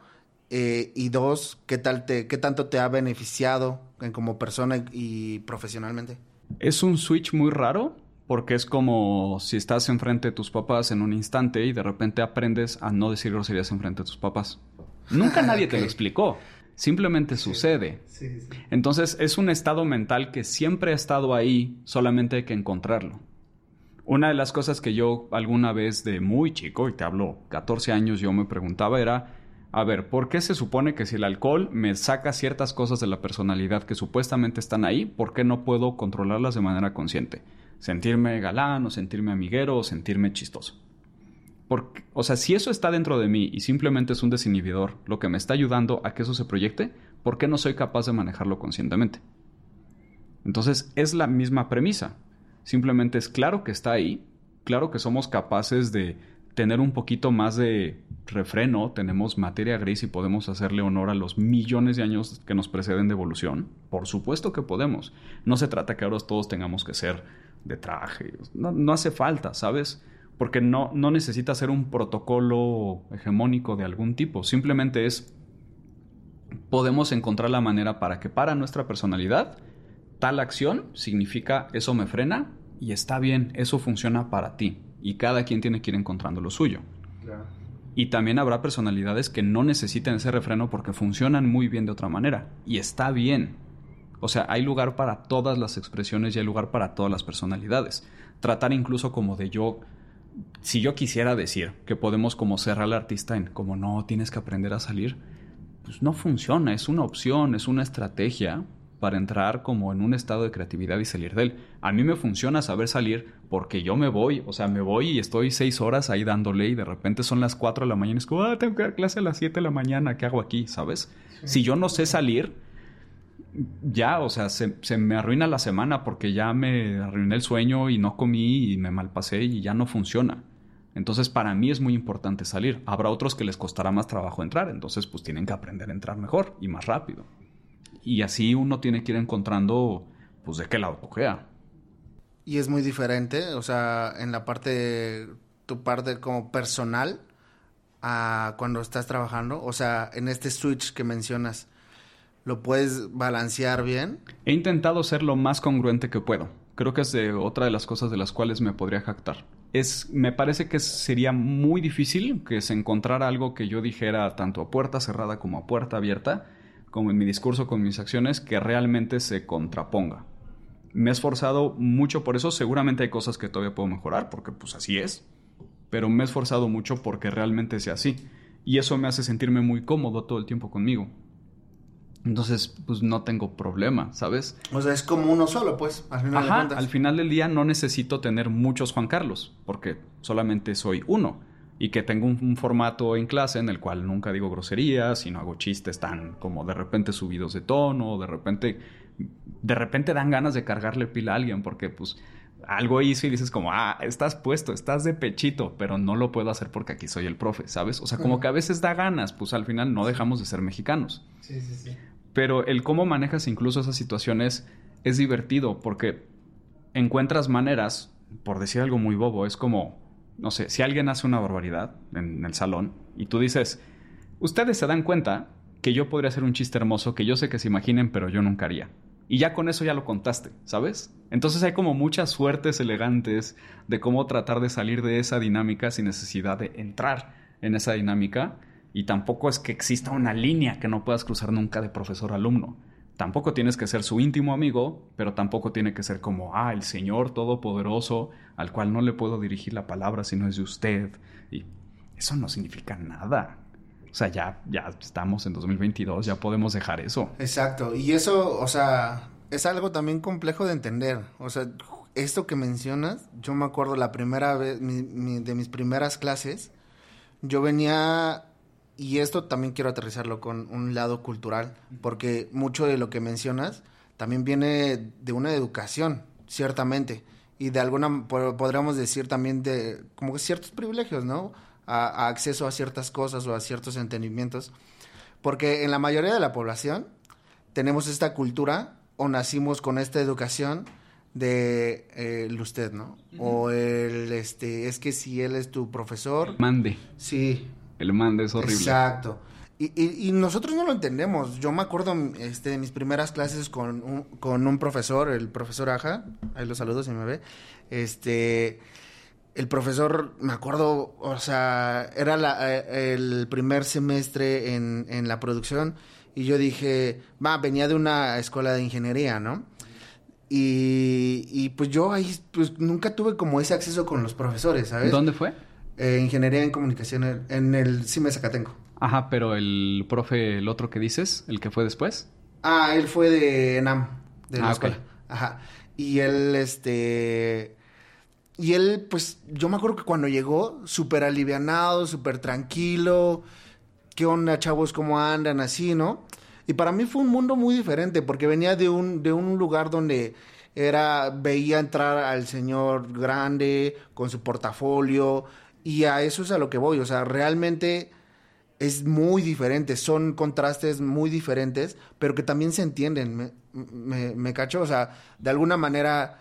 Eh, y dos, ¿qué, tal te, ¿qué tanto te ha beneficiado como persona y profesionalmente? Es un switch muy raro porque es como si estás enfrente de tus papás en un instante y de repente aprendes a no decir groserías enfrente de tus papás. Nunca nadie te lo explicó. Simplemente sucede. Entonces es un estado mental que siempre ha estado ahí, solamente hay que encontrarlo. Una de las cosas que yo alguna vez de muy chico, y te hablo 14 años, yo me preguntaba era, a ver, ¿por qué se supone que si el alcohol me saca ciertas cosas de la personalidad que supuestamente están ahí, ¿por qué no puedo controlarlas de manera consciente? Sentirme galán o sentirme amiguero o sentirme chistoso o sea, si eso está dentro de mí y simplemente es un desinhibidor, lo que me está ayudando a que eso se proyecte, ¿por qué no soy capaz de manejarlo conscientemente? Entonces, es la misma premisa. Simplemente es claro que está ahí, claro que somos capaces de tener un poquito más de refreno, tenemos materia gris y podemos hacerle honor a los millones de años que nos preceden de evolución. Por supuesto que podemos. No se trata que ahora todos tengamos que ser de traje. No, no hace falta, ¿sabes? Porque no, no necesita ser un protocolo hegemónico de algún tipo, simplemente es podemos encontrar la manera para que para nuestra personalidad tal acción significa eso me frena y está bien, eso funciona para ti. Y cada quien tiene que ir encontrando lo suyo. Y también habrá personalidades que no necesiten ese refreno porque funcionan muy bien de otra manera. Y está bien. O sea, hay lugar para todas las expresiones y hay lugar para todas las personalidades. Tratar incluso como de yo, si yo quisiera decir que podemos como cerrar al artista en como no, tienes que aprender a salir, pues no funciona, es una opción, es una estrategia para entrar como en un estado de creatividad y salir de él. A mí me funciona saber salir porque yo me voy, o sea, me voy y estoy seis horas ahí dándole y de repente son las cuatro de la mañana y es como, ah, tengo que dar clase a las siete de la mañana, ¿qué hago aquí? ¿Sabes? Si yo no sé salir, ya, o sea, se, se, me arruina la semana porque ya me arruiné el sueño y no comí y me malpasé y ya no funciona. Entonces, para mí es muy importante salir. Habrá otros que les costará más trabajo entrar, entonces pues tienen que aprender a entrar mejor y más rápido. Y así uno tiene que ir encontrando, pues, de qué lado cogea. Y es muy diferente, o sea, en la parte, tu parte como personal, a cuando estás trabajando, o sea, en este switch que mencionas, ¿lo puedes balancear bien? He intentado ser lo más congruente que puedo. Creo que es otra de las cosas de las cuales me podría jactar. Es, me parece que sería muy difícil que se encontrara algo que yo dijera tanto a puerta cerrada como a puerta abierta, como en mi discurso, con mis acciones, que realmente se contraponga. Me he esforzado mucho por eso, seguramente hay cosas que todavía puedo mejorar, porque pues así es, pero me he esforzado mucho porque realmente sea así. Y eso me hace sentirme muy cómodo todo el tiempo conmigo. Entonces, pues no tengo problema, ¿sabes? O sea, es como uno solo, pues, al final Ajá, al final del día no necesito tener muchos Juan Carlos, porque solamente soy uno y que tengo un, formato en clase en el cual nunca digo groserías y no hago chistes tan como de repente subidos de tono, o de repente de repente dan ganas de cargarle pila a alguien porque pues algo hizo y dices como, ah, estás puesto, estás de pechito, pero no lo puedo hacer porque aquí soy el profe, ¿sabes? O sea, como que a veces da ganas, pues al final no dejamos de ser mexicanos. Sí, sí, sí. Pero el cómo manejas incluso esas situaciones es divertido porque encuentras maneras, por decir algo muy bobo, es como, no sé, si alguien hace una barbaridad en el salón y tú dices, ustedes se dan cuenta que yo podría hacer un chiste hermoso que yo sé que se imaginen, pero yo nunca haría. Y ya con eso ya lo contaste, ¿sabes? Entonces hay como muchas suertes elegantes de cómo tratar de salir de esa dinámica sin necesidad de entrar en esa dinámica. Y tampoco es que exista una línea que no puedas cruzar nunca de profesor-alumno. Tampoco tienes que ser su íntimo amigo, pero tampoco tiene que ser como, ah, el Señor Todopoderoso, al cual no le puedo dirigir la palabra si no es de usted. Y eso no significa nada. O sea, ya, ya estamos en 2022, ya podemos dejar eso. Exacto. Y eso, o sea, es algo también complejo de entender. O sea, esto que mencionas, yo me acuerdo la primera vez, de mis primeras clases, yo venía y esto también quiero aterrizarlo con un lado cultural, porque mucho de lo que mencionas también viene de una educación, ciertamente, y de alguna, podríamos decir también de como ciertos privilegios, ¿no? A, acceso a ciertas cosas o a ciertos entendimientos, porque en la mayoría de la población tenemos esta cultura o nacimos con esta educación de eh, el usted, ¿no? O el, este, es que si él es tu profesor. Mande. Sí, el mande es horrible. Exacto. Y, y, nosotros no lo entendemos. Yo me acuerdo este, de mis primeras clases con un, con un profesor, el profesor Aja, ahí lo saludo si me ve. Este, el profesor, me acuerdo, o sea, era la, eh, el primer semestre en, en la producción y yo dije, va, venía de una escuela de ingeniería, ¿no? Y, y pues yo ahí pues nunca tuve como ese acceso con los profesores, ¿sabes? ¿Dónde fue? Eh, ingeniería en comunicación en el CIME Zacatenco. Ajá, pero el profe, el otro que dices, el que fue después. Ah, él fue de ENAM, de la ah, escuela. Ajá. Y él, este... Y él, pues, yo me acuerdo que cuando llegó, súper alivianado, súper tranquilo. ¿Qué onda, chavos? ¿Cómo andan? Así, ¿no? Y para mí fue un mundo muy diferente, porque venía de un, de un lugar donde era, veía entrar al señor grande, con su portafolio, y a eso es a lo que voy, o sea, realmente es muy diferente, son contrastes muy diferentes, pero que también se entienden, me, me, me cacho, o sea, de alguna manera,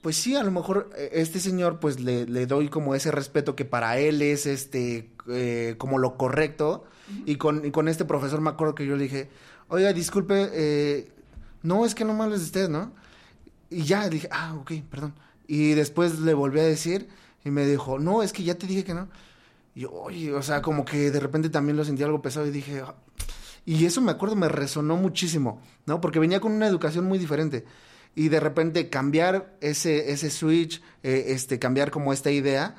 pues sí, a lo mejor e, este señor, pues le, le, doy como ese respeto que para él es, este, eh, como lo correcto. y, con, con este profesor me acuerdo que yo le dije, oiga, disculpe, eh, no, es que no me hables de usted, ¿no? Y ya dije, ah, ok, perdón. Y después le volví a decir y me dijo, no, es que ya te dije que no. Y yo, oye, o sea, como que de repente también lo sentí algo pesado y dije, ah". y eso me acuerdo, me resonó muchísimo, ¿no? Porque venía con una educación muy diferente. Y de repente cambiar ese, ese switch, eh, este, cambiar como esta idea,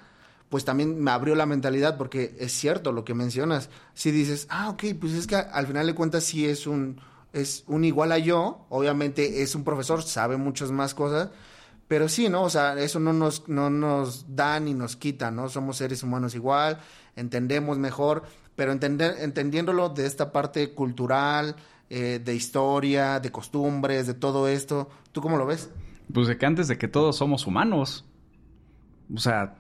pues también me abrió la mentalidad porque es cierto lo que mencionas. Si dices, ah, ok, pues es que al final de cuentas sí es un, es un igual a yo, obviamente es un profesor, sabe muchas más cosas, pero sí, ¿no? O sea, eso no nos, no nos da ni nos quita, ¿no? Somos seres humanos igual, entendemos mejor, pero entender, entendiéndolo de esta parte cultural, eh, de historia, de costumbres, de todo esto, ¿tú cómo lo ves? Pues de que antes de que todos somos humanos. O sea,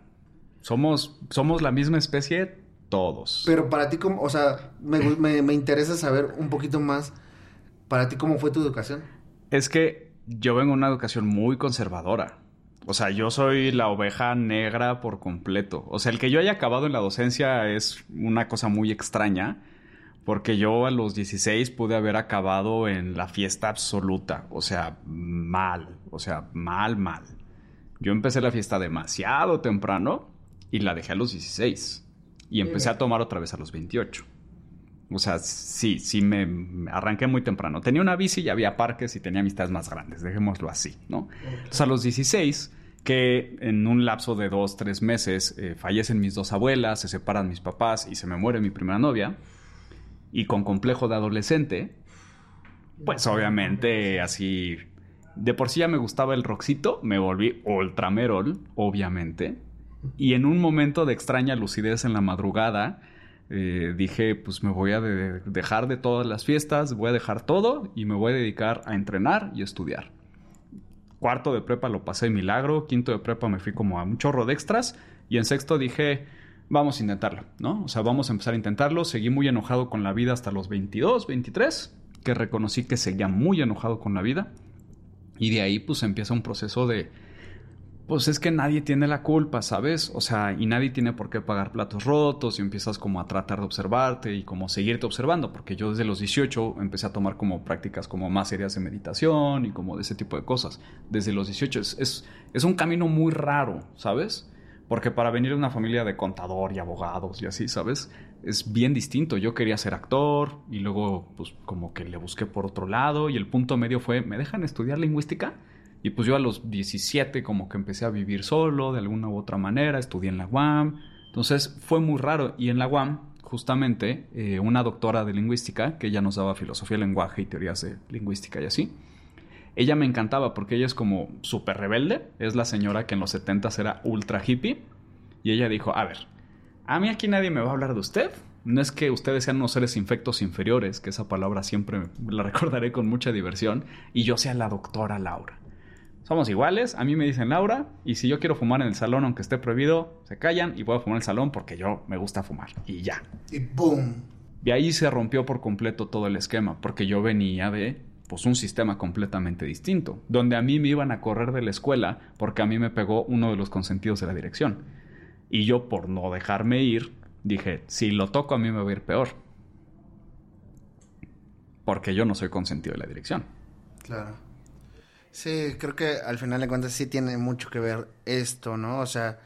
somos, somos la misma especie todos. Pero para ti, ¿cómo? o sea, me, me, me interesa saber un poquito más ¿Para ti cómo fue tu educación? Es que yo vengo de una educación muy conservadora. O sea, yo soy la oveja negra por completo. O sea, el que yo haya acabado en la docencia es una cosa muy extraña, porque yo a los 16 pude haber acabado en la fiesta absoluta. O sea, mal. O sea, mal, mal. Yo empecé la fiesta demasiado temprano y la dejé a los 16. Y empecé a tomar otra vez a los 28. O sea, sí, sí me arranqué muy temprano. Tenía una bici y había parques y tenía amistades más grandes, dejémoslo así, ¿no? Entonces a los 16, que en un lapso de dos, tres meses eh, fallecen mis dos abuelas, se separan mis papás y se me muere mi primera novia, y con complejo de adolescente, pues obviamente así, de por sí ya me gustaba el roxito, me volví ultramerol, obviamente, y en un momento de extraña lucidez en la madrugada, eh, dije, pues me voy a dejar de todas las fiestas, voy a dejar todo y me voy a dedicar a entrenar y estudiar. Cuarto de prepa lo pasé milagro, quinto de prepa me fui como a un chorro de extras y en sexto dije, vamos a intentarlo, ¿no? O sea, vamos a empezar a intentarlo. Seguí muy enojado con la vida hasta los 22, 23, que reconocí que seguía muy enojado con la vida. Y de ahí pues empieza un proceso de pues es que nadie tiene la culpa, ¿sabes? O sea, y nadie tiene por qué pagar platos rotos y empiezas como a tratar de observarte y como seguirte observando, porque yo desde los 18 empecé a tomar como prácticas como más serias de meditación y como de ese tipo de cosas. Desde los 18 es, es, un camino muy raro, ¿sabes? Porque para venir de una familia de contador y abogados y así, ¿sabes? Es bien distinto. Yo quería ser actor y luego pues como que le busqué por otro lado y el punto medio fue, ¿me dejan estudiar lingüística? Y pues yo a los 17 como que empecé a vivir solo de alguna u otra manera, estudié en la UAM. Entonces fue muy raro. Y en la UAM, justamente, eh, una doctora de lingüística, que ella nos daba filosofía del lenguaje y teorías de lingüística y así, ella me encantaba porque ella es como súper rebelde. Es la señora que en los 70 era ultra hippie. Y ella dijo, a ver, a mí aquí nadie me va a hablar de usted. No es que ustedes sean unos seres infectos inferiores, que esa palabra siempre la recordaré con mucha diversión, y yo sea la doctora Laura. Somos iguales, a mí me dicen Laura, y si yo quiero fumar en el salón aunque esté prohibido, se callan y puedo fumar en el salón porque yo me gusta fumar. Y ya. Y ¡boom! Y ahí se rompió por completo todo el esquema, porque yo venía de pues un sistema completamente distinto, donde a mí me iban a correr de la escuela porque a mí me pegó uno de los consentidos de la dirección. Y yo por no dejarme ir, dije, si lo toco a mí me va a ir peor. Porque yo no soy consentido de la dirección. Claro. Sí, creo que al final de cuentas sí tiene mucho que ver esto, ¿no? O sea...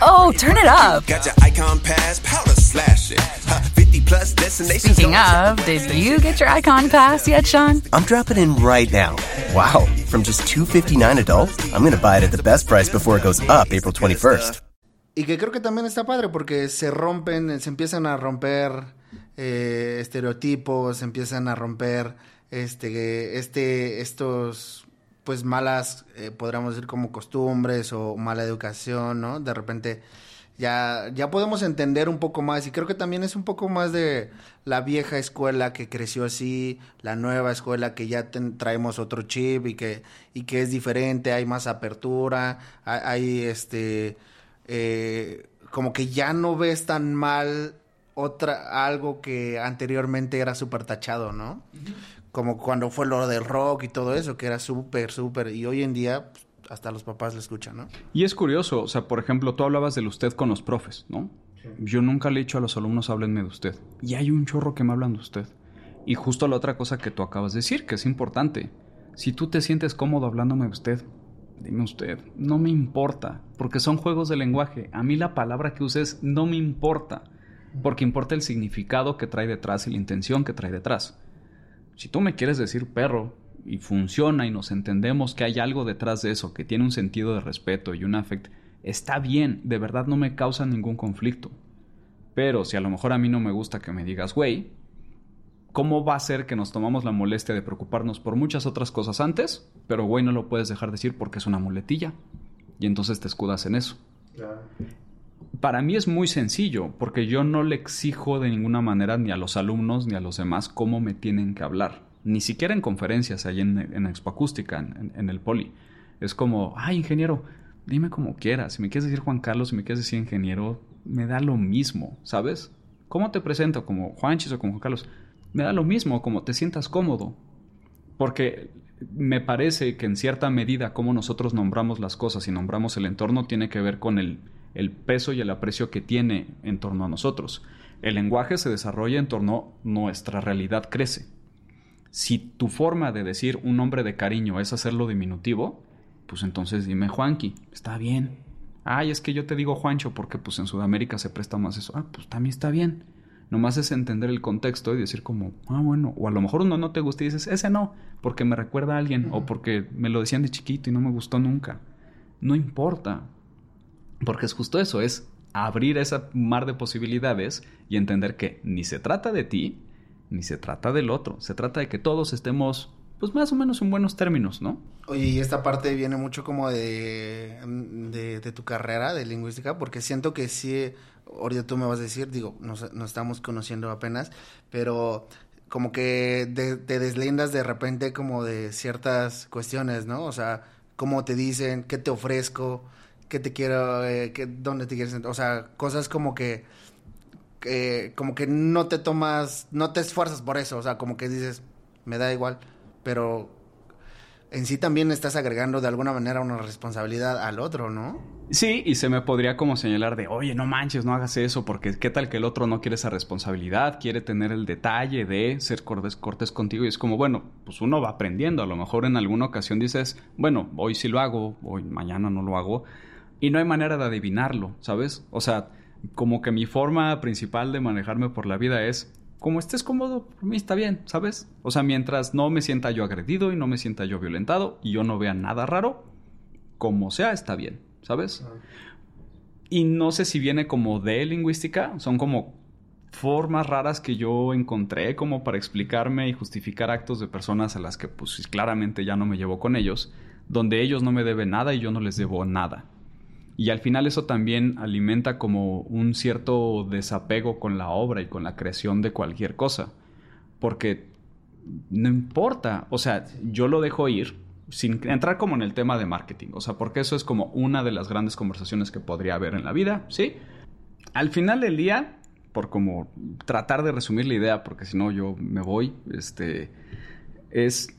Oh, turn it up. Speaking of, did you get your icon pass yet, Sean? I'm dropping in right now. Wow, from just 259 adult, I'm going to buy it at the best price before it goes up April 21st. Y que creo que también está padre porque se rompen, se empiezan a romper eh, estereotipos, se empiezan a romper este, este, estos, pues malas, eh, podríamos decir como costumbres o mala educación, ¿no? De repente ya, ya podemos entender un poco más y creo que también es un poco más de la vieja escuela que creció así, la nueva escuela que ya traemos otro chip y que, y que es diferente, hay más apertura, hay, este, eh, como que ya no ves tan mal otra algo que anteriormente era súper tachado, ¿no? Como cuando fue lo del rock y todo eso, que era súper, súper, y hoy en día pues, hasta los papás le escuchan, ¿no? Y es curioso, o sea, por ejemplo, tú hablabas del usted con los profes, ¿no? Yo nunca le he dicho a los alumnos háblenme de usted. Y hay un chorro que me hablan de usted. Y justo la otra cosa que tú acabas de decir, que es importante. Si tú te sientes cómodo hablándome de usted, dime usted, no me importa, porque son juegos de lenguaje. A mí la palabra que uses no me importa, porque importa el significado que trae detrás y la intención que trae detrás. Si tú me quieres decir perro y funciona y nos entendemos que hay algo detrás de eso, que tiene un sentido de respeto y un afecto, está bien, de verdad no me causa ningún conflicto. Pero si a lo mejor a mí no me gusta que me digas güey, ¿cómo va a ser que nos tomamos la molestia de preocuparnos por muchas otras cosas antes? Pero güey no lo puedes dejar decir porque es una muletilla. Y entonces te escudas en eso. Para mí es muy sencillo, porque yo no le exijo de ninguna manera ni a los alumnos ni a los demás cómo me tienen que hablar. Ni siquiera en conferencias, ahí en, en Expoacústica, en, el Poli. Es como, ay, ingeniero, dime como quieras. Si me quieres decir Juan Carlos, si me quieres decir ingeniero, me da lo mismo, ¿sabes? ¿Cómo te presento? ¿Como Juanchis o como Juan Carlos? Me da lo mismo, como te sientas cómodo. Porque me parece que en cierta medida cómo nosotros nombramos las cosas y nombramos el entorno tiene que ver con el, el peso y el aprecio que tiene en torno a nosotros. El lenguaje se desarrolla en torno a nuestra realidad crece. Si tu forma de decir un nombre de cariño es hacerlo diminutivo, pues entonces dime Juanqui, está bien. Ay, es que yo te digo Juancho porque pues en Sudamérica se presta más eso. Ah, pues también está bien. Nomás es entender el contexto y decir como, ah, bueno, o a lo mejor uno no te gusta y dices, ese no, porque me recuerda a alguien o porque me lo decían de chiquito y no me gustó nunca. No importa, porque es justo eso, es abrir esa mar de posibilidades y entender que ni se trata de ti, ni se trata del otro, se trata de que todos estemos pues más o menos en buenos términos, ¿no? Oye, y esta parte viene mucho como de, de, de tu carrera de lingüística, porque siento que sí, ahorita tú me vas a decir, digo, nos, estamos conociendo apenas, pero como que te deslindas de repente como de ciertas cuestiones, ¿no? O sea, cómo te dicen, qué te ofrezco, qué te quiero, eh, dónde te quieres, o sea, cosas como que, que, como que no te tomas, no te esfuerzas por eso, o sea, como que dices, me da igual. Pero en sí también estás agregando de alguna manera una responsabilidad al otro, ¿no? Sí, y se me podría como señalar de, oye, no manches, no hagas eso, porque qué tal que el otro no quiere esa responsabilidad, quiere tener el detalle de ser cortés, cortés contigo, y es como, bueno, pues uno va aprendiendo, a lo mejor en alguna ocasión dices, bueno, hoy sí lo hago, hoy mañana no lo hago, y no hay manera de adivinarlo, ¿sabes? O sea, como que mi forma principal de manejarme por la vida es, como estés cómodo, por mí está bien, ¿sabes? O sea, mientras no me sienta yo agredido y no me sienta yo violentado y yo no vea nada raro, como sea, está bien, ¿sabes? Y no sé si viene como de lingüística, son como formas raras que yo encontré como para explicarme y justificar actos de personas a las que pues claramente ya no me llevo con ellos, donde ellos no me deben nada y yo no les debo nada. Y al final eso también alimenta como un cierto desapego con la obra y con la creación de cualquier cosa. Porque no importa, o sea, yo lo dejo ir sin entrar como en el tema de marketing, o sea, porque eso es como una de las grandes conversaciones que podría haber en la vida, ¿sí? Al final del día, por como tratar de resumir la idea, porque si no yo me voy, este, es,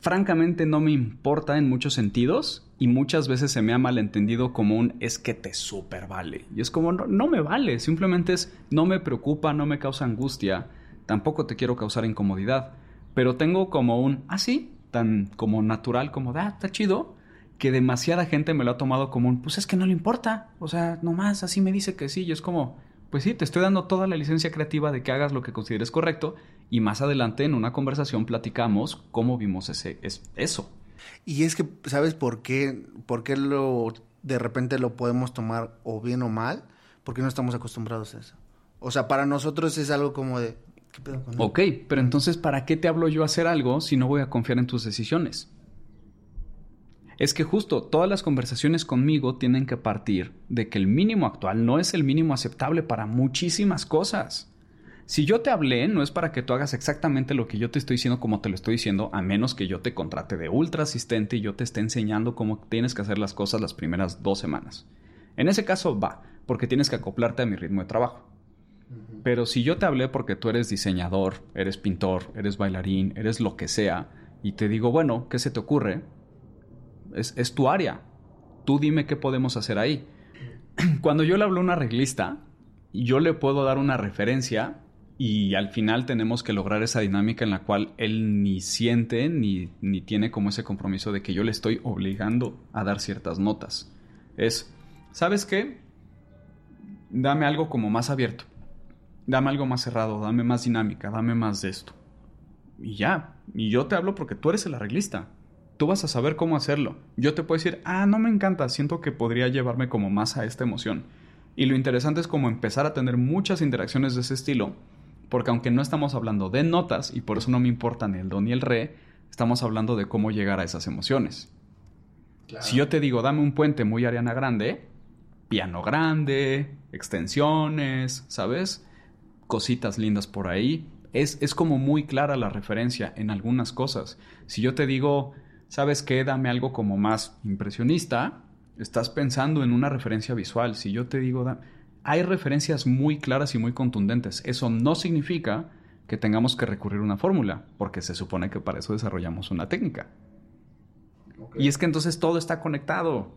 francamente no me importa en muchos sentidos y muchas veces se me ha malentendido como un es que te super vale. Y es como, no, no, me vale, simplemente es no me preocupa, no me causa angustia, tampoco te quiero causar incomodidad, pero tengo como un, ah, sí, tan como natural, como, ah, está chido, que demasiada gente me lo ha tomado como un, pues es que no le importa, o sea, nomás así me dice que sí, y es como, pues sí, te estoy dando toda la licencia creativa de que hagas lo que consideres correcto y más adelante en una conversación platicamos cómo vimos ese, es, eso. Y es que, ¿sabes por qué? ¿Por qué lo, de repente lo podemos tomar o bien o mal? Porque no estamos acostumbrados a eso. O sea, para nosotros es algo como de... ¿qué pedo con ok, pero entonces, ¿para qué te hablo yo a hacer algo si no voy a confiar en tus decisiones? Es que justo todas las conversaciones conmigo tienen que partir de que el mínimo actual no es el mínimo aceptable para muchísimas cosas. Si yo te hablé, no es para que tú hagas exactamente lo que yo te estoy diciendo como te lo estoy diciendo, a menos que yo te contrate de ultra asistente y yo te esté enseñando cómo tienes que hacer las cosas las primeras dos semanas. En ese caso va, porque tienes que acoplarte a mi ritmo de trabajo. Pero si yo te hablé porque tú eres diseñador, eres pintor, eres bailarín, eres lo que sea, y te digo, bueno, ¿qué se te ocurre? Es, es tu área. Tú dime qué podemos hacer ahí cuando yo le hablo a un arreglista, yo le puedo dar una referencia y al final tenemos que lograr esa dinámica en la cual él ni siente ni, ni tiene como ese compromiso de que yo le estoy obligando a dar ciertas notas. Es, ¿sabes qué? Dame algo como más abierto. Dame algo más cerrado, dame más dinámica, dame más de esto. Y ya, y yo te hablo porque tú eres el arreglista. Tú vas a saber cómo hacerlo. Yo te puedo decir, ah, no me encanta, siento que podría llevarme como más a esta emoción. Y lo interesante es como empezar a tener muchas interacciones de ese estilo porque aunque no estamos hablando de notas, y por eso no me importa ni el do ni el re, estamos hablando de cómo llegar a esas emociones. Si yo te digo, dame un puente muy Ariana Grande, piano grande, extensiones, ¿sabes? Cositas lindas por ahí. Es, es como muy clara la referencia en algunas cosas. Si yo te digo, ¿sabes qué? Dame algo como más impresionista, estás pensando en una referencia visual. Si yo te digo, hay referencias muy claras y muy contundentes. Eso no significa que tengamos que recurrir a una fórmula, porque se supone que para eso desarrollamos una técnica. Y es que entonces todo está conectado.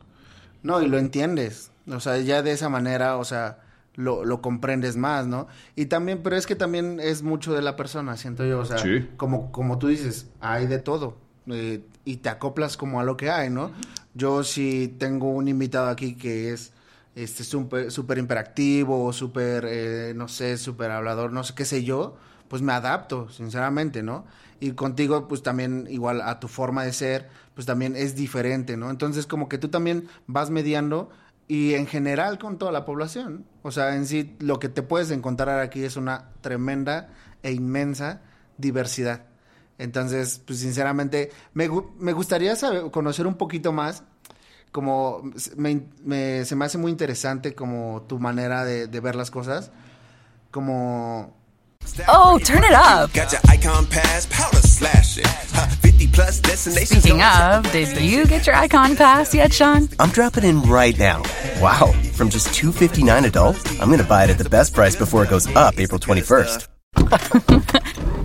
No, y lo entiendes. O sea, ya de esa manera, o sea, lo, comprendes más, ¿no? Y también, pero es que también es mucho de la persona, siento yo. O sea, como, como tú dices, hay de todo. Eh, y te acoplas como a lo que hay, ¿no? Yo sí tengo un invitado aquí que es este súper super imperactivo, súper, eh, no sé, súper hablador, no sé qué sé yo, pues me adapto, sinceramente, ¿no? Y contigo, pues también, igual a tu forma de ser, pues también es diferente, ¿no? Entonces, como que tú también vas mediando y en general con toda la población. O sea, en sí, lo que te puedes encontrar aquí es una tremenda e inmensa diversidad. Entonces, pues sinceramente, me, me gustaría saber, conocer un poquito más como me, me, se me hace muy interesante como tu manera de, de ver las cosas. Como Oh, turn it up. Got your icon pass, powder slashing. 50 plus destinations. Speaking of, did you get your icon pass yet, Sean? I'm dropping in right now. Wow, from just 259 adult, I'm going to buy it at the best price before it goes up April 21st.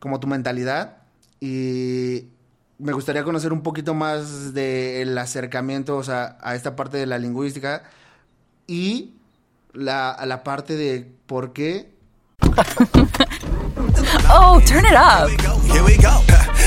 Como tu mentalidad y me gustaría conocer un poquito más del acercamiento, o sea, a esta parte de la lingüística y la, a la parte de por qué. oh, turn it up. Here we go.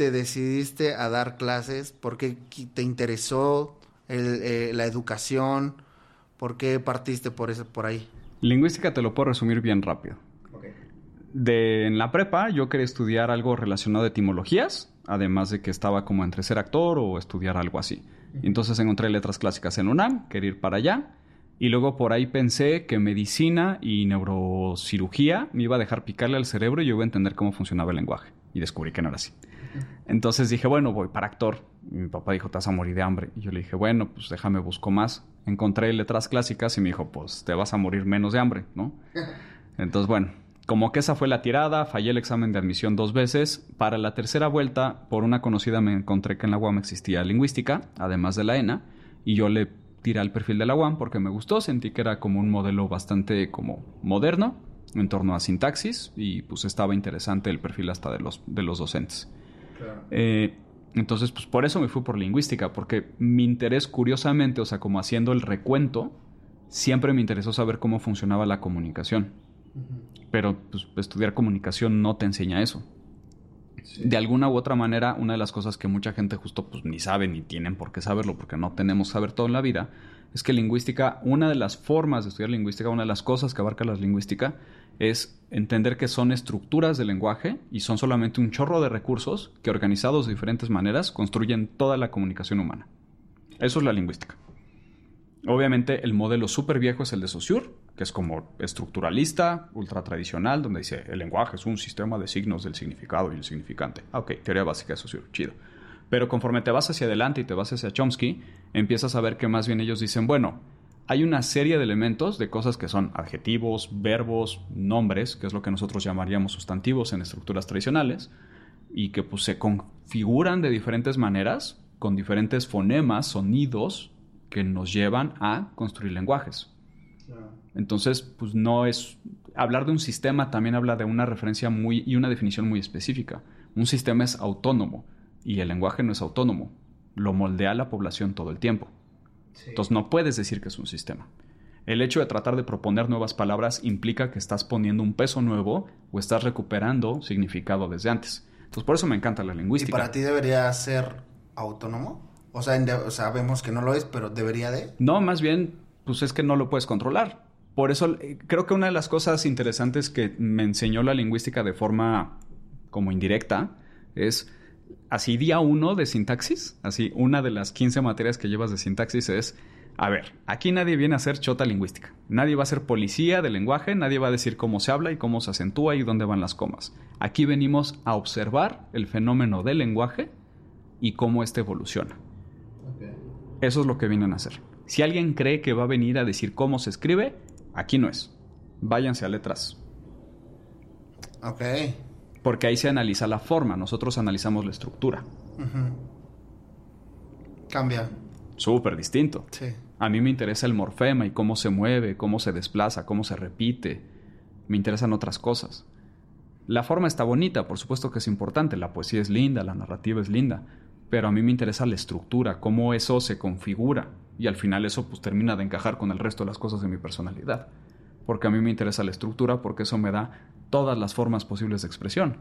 te decidiste a dar clases? ¿Por qué te interesó eh, la educación? ¿Por qué partiste por, eso, por ahí? Lingüística te lo puedo resumir bien rápido. De, en la prepa yo quería estudiar algo relacionado a etimologías, además de que estaba como entre ser actor o estudiar algo así. Entonces encontré letras clásicas en UNAM, quería ir para allá. Y luego por ahí pensé que medicina y neurocirugía me iba a dejar picarle al cerebro y yo iba a entender cómo funcionaba el lenguaje. Y descubrí que no era así. Entonces dije, bueno, voy para actor. Y mi papá dijo, te vas a morir de hambre. Y yo le dije, bueno, pues déjame busco más. Encontré letras clásicas y me dijo, pues te vas a morir menos de hambre, ¿no? Entonces, bueno, como que esa fue la tirada, fallé el examen de admisión dos veces. Para la tercera vuelta, por una conocida me encontré que en la UAM existía lingüística, además de la ENA, y yo le tiré al perfil de la UAM porque me gustó, sentí que era como un modelo bastante como moderno en torno a sintaxis y pues estaba interesante el perfil hasta de los, de los docentes. Eh, entonces, pues por eso me fui por lingüística, porque mi interés, curiosamente, o sea, como haciendo el recuento, siempre me interesó saber cómo funcionaba la comunicación. Pero pues, estudiar comunicación no te enseña eso. De alguna u otra manera, una de las cosas que mucha gente justo pues, ni sabe ni tienen por qué saberlo, porque no tenemos saber todo en la vida, es que lingüística, una de las formas de estudiar lingüística, una de las cosas que abarca la lingüística, es entender que son estructuras de lenguaje y son solamente un chorro de recursos que organizados de diferentes maneras construyen toda la comunicación humana. Eso es la lingüística. Obviamente el modelo súper viejo es el de Saussure, que es como estructuralista, ultra tradicional, donde dice el lenguaje es un sistema de signos del significado y el significante. Ok, teoría básica de Saussure, chido. Pero conforme te vas hacia adelante y te vas hacia Chomsky, empiezas a ver que más bien ellos dicen, bueno, hay una serie de elementos, de cosas que son adjetivos, verbos, nombres, que es lo que nosotros llamaríamos sustantivos en estructuras tradicionales, y que pues, se configuran de diferentes maneras, con diferentes fonemas, sonidos, que nos llevan a construir lenguajes. Entonces, pues no es... Hablar de un sistema también habla de una referencia muy y una definición muy específica. Un sistema es autónomo y el lenguaje no es autónomo. Lo moldea la población todo el tiempo. Entonces no puedes decir que es un sistema. El hecho de tratar de proponer nuevas palabras implica que estás poniendo un peso nuevo o estás recuperando significado desde antes. Entonces por eso me encanta la lingüística. ¿Y para ti debería ser autónomo? O sea, sabemos que no lo es, pero debería de. No, más bien, pues es que no lo puedes controlar. Por eso eh, creo que una de las cosas interesantes que me enseñó la lingüística de forma como indirecta es así día uno de sintaxis, así una de las 15 materias que llevas de sintaxis es, a ver, aquí nadie viene a hacer chota lingüística, nadie va a ser policía del lenguaje, nadie va a decir cómo se habla y cómo se acentúa y dónde van las comas. Aquí venimos a observar el fenómeno del lenguaje y cómo éste evoluciona. Eso es lo que vienen a hacer. Si alguien cree que va a venir a decir cómo se escribe, aquí no es. Váyanse a letras. Ok. Porque ahí se analiza la forma, nosotros analizamos la estructura. Cambia. Súper distinto. Sí. A mí me interesa el morfema y cómo se mueve, cómo se desplaza, cómo se repite. Me interesan otras cosas. La forma está bonita, por supuesto que es importante, la poesía es linda, la narrativa es linda, pero a mí me interesa la estructura, cómo eso se configura y al final eso pues termina de encajar con el resto de las cosas de mi personalidad. Porque a mí me interesa la estructura porque eso me da todas las formas posibles de expresión.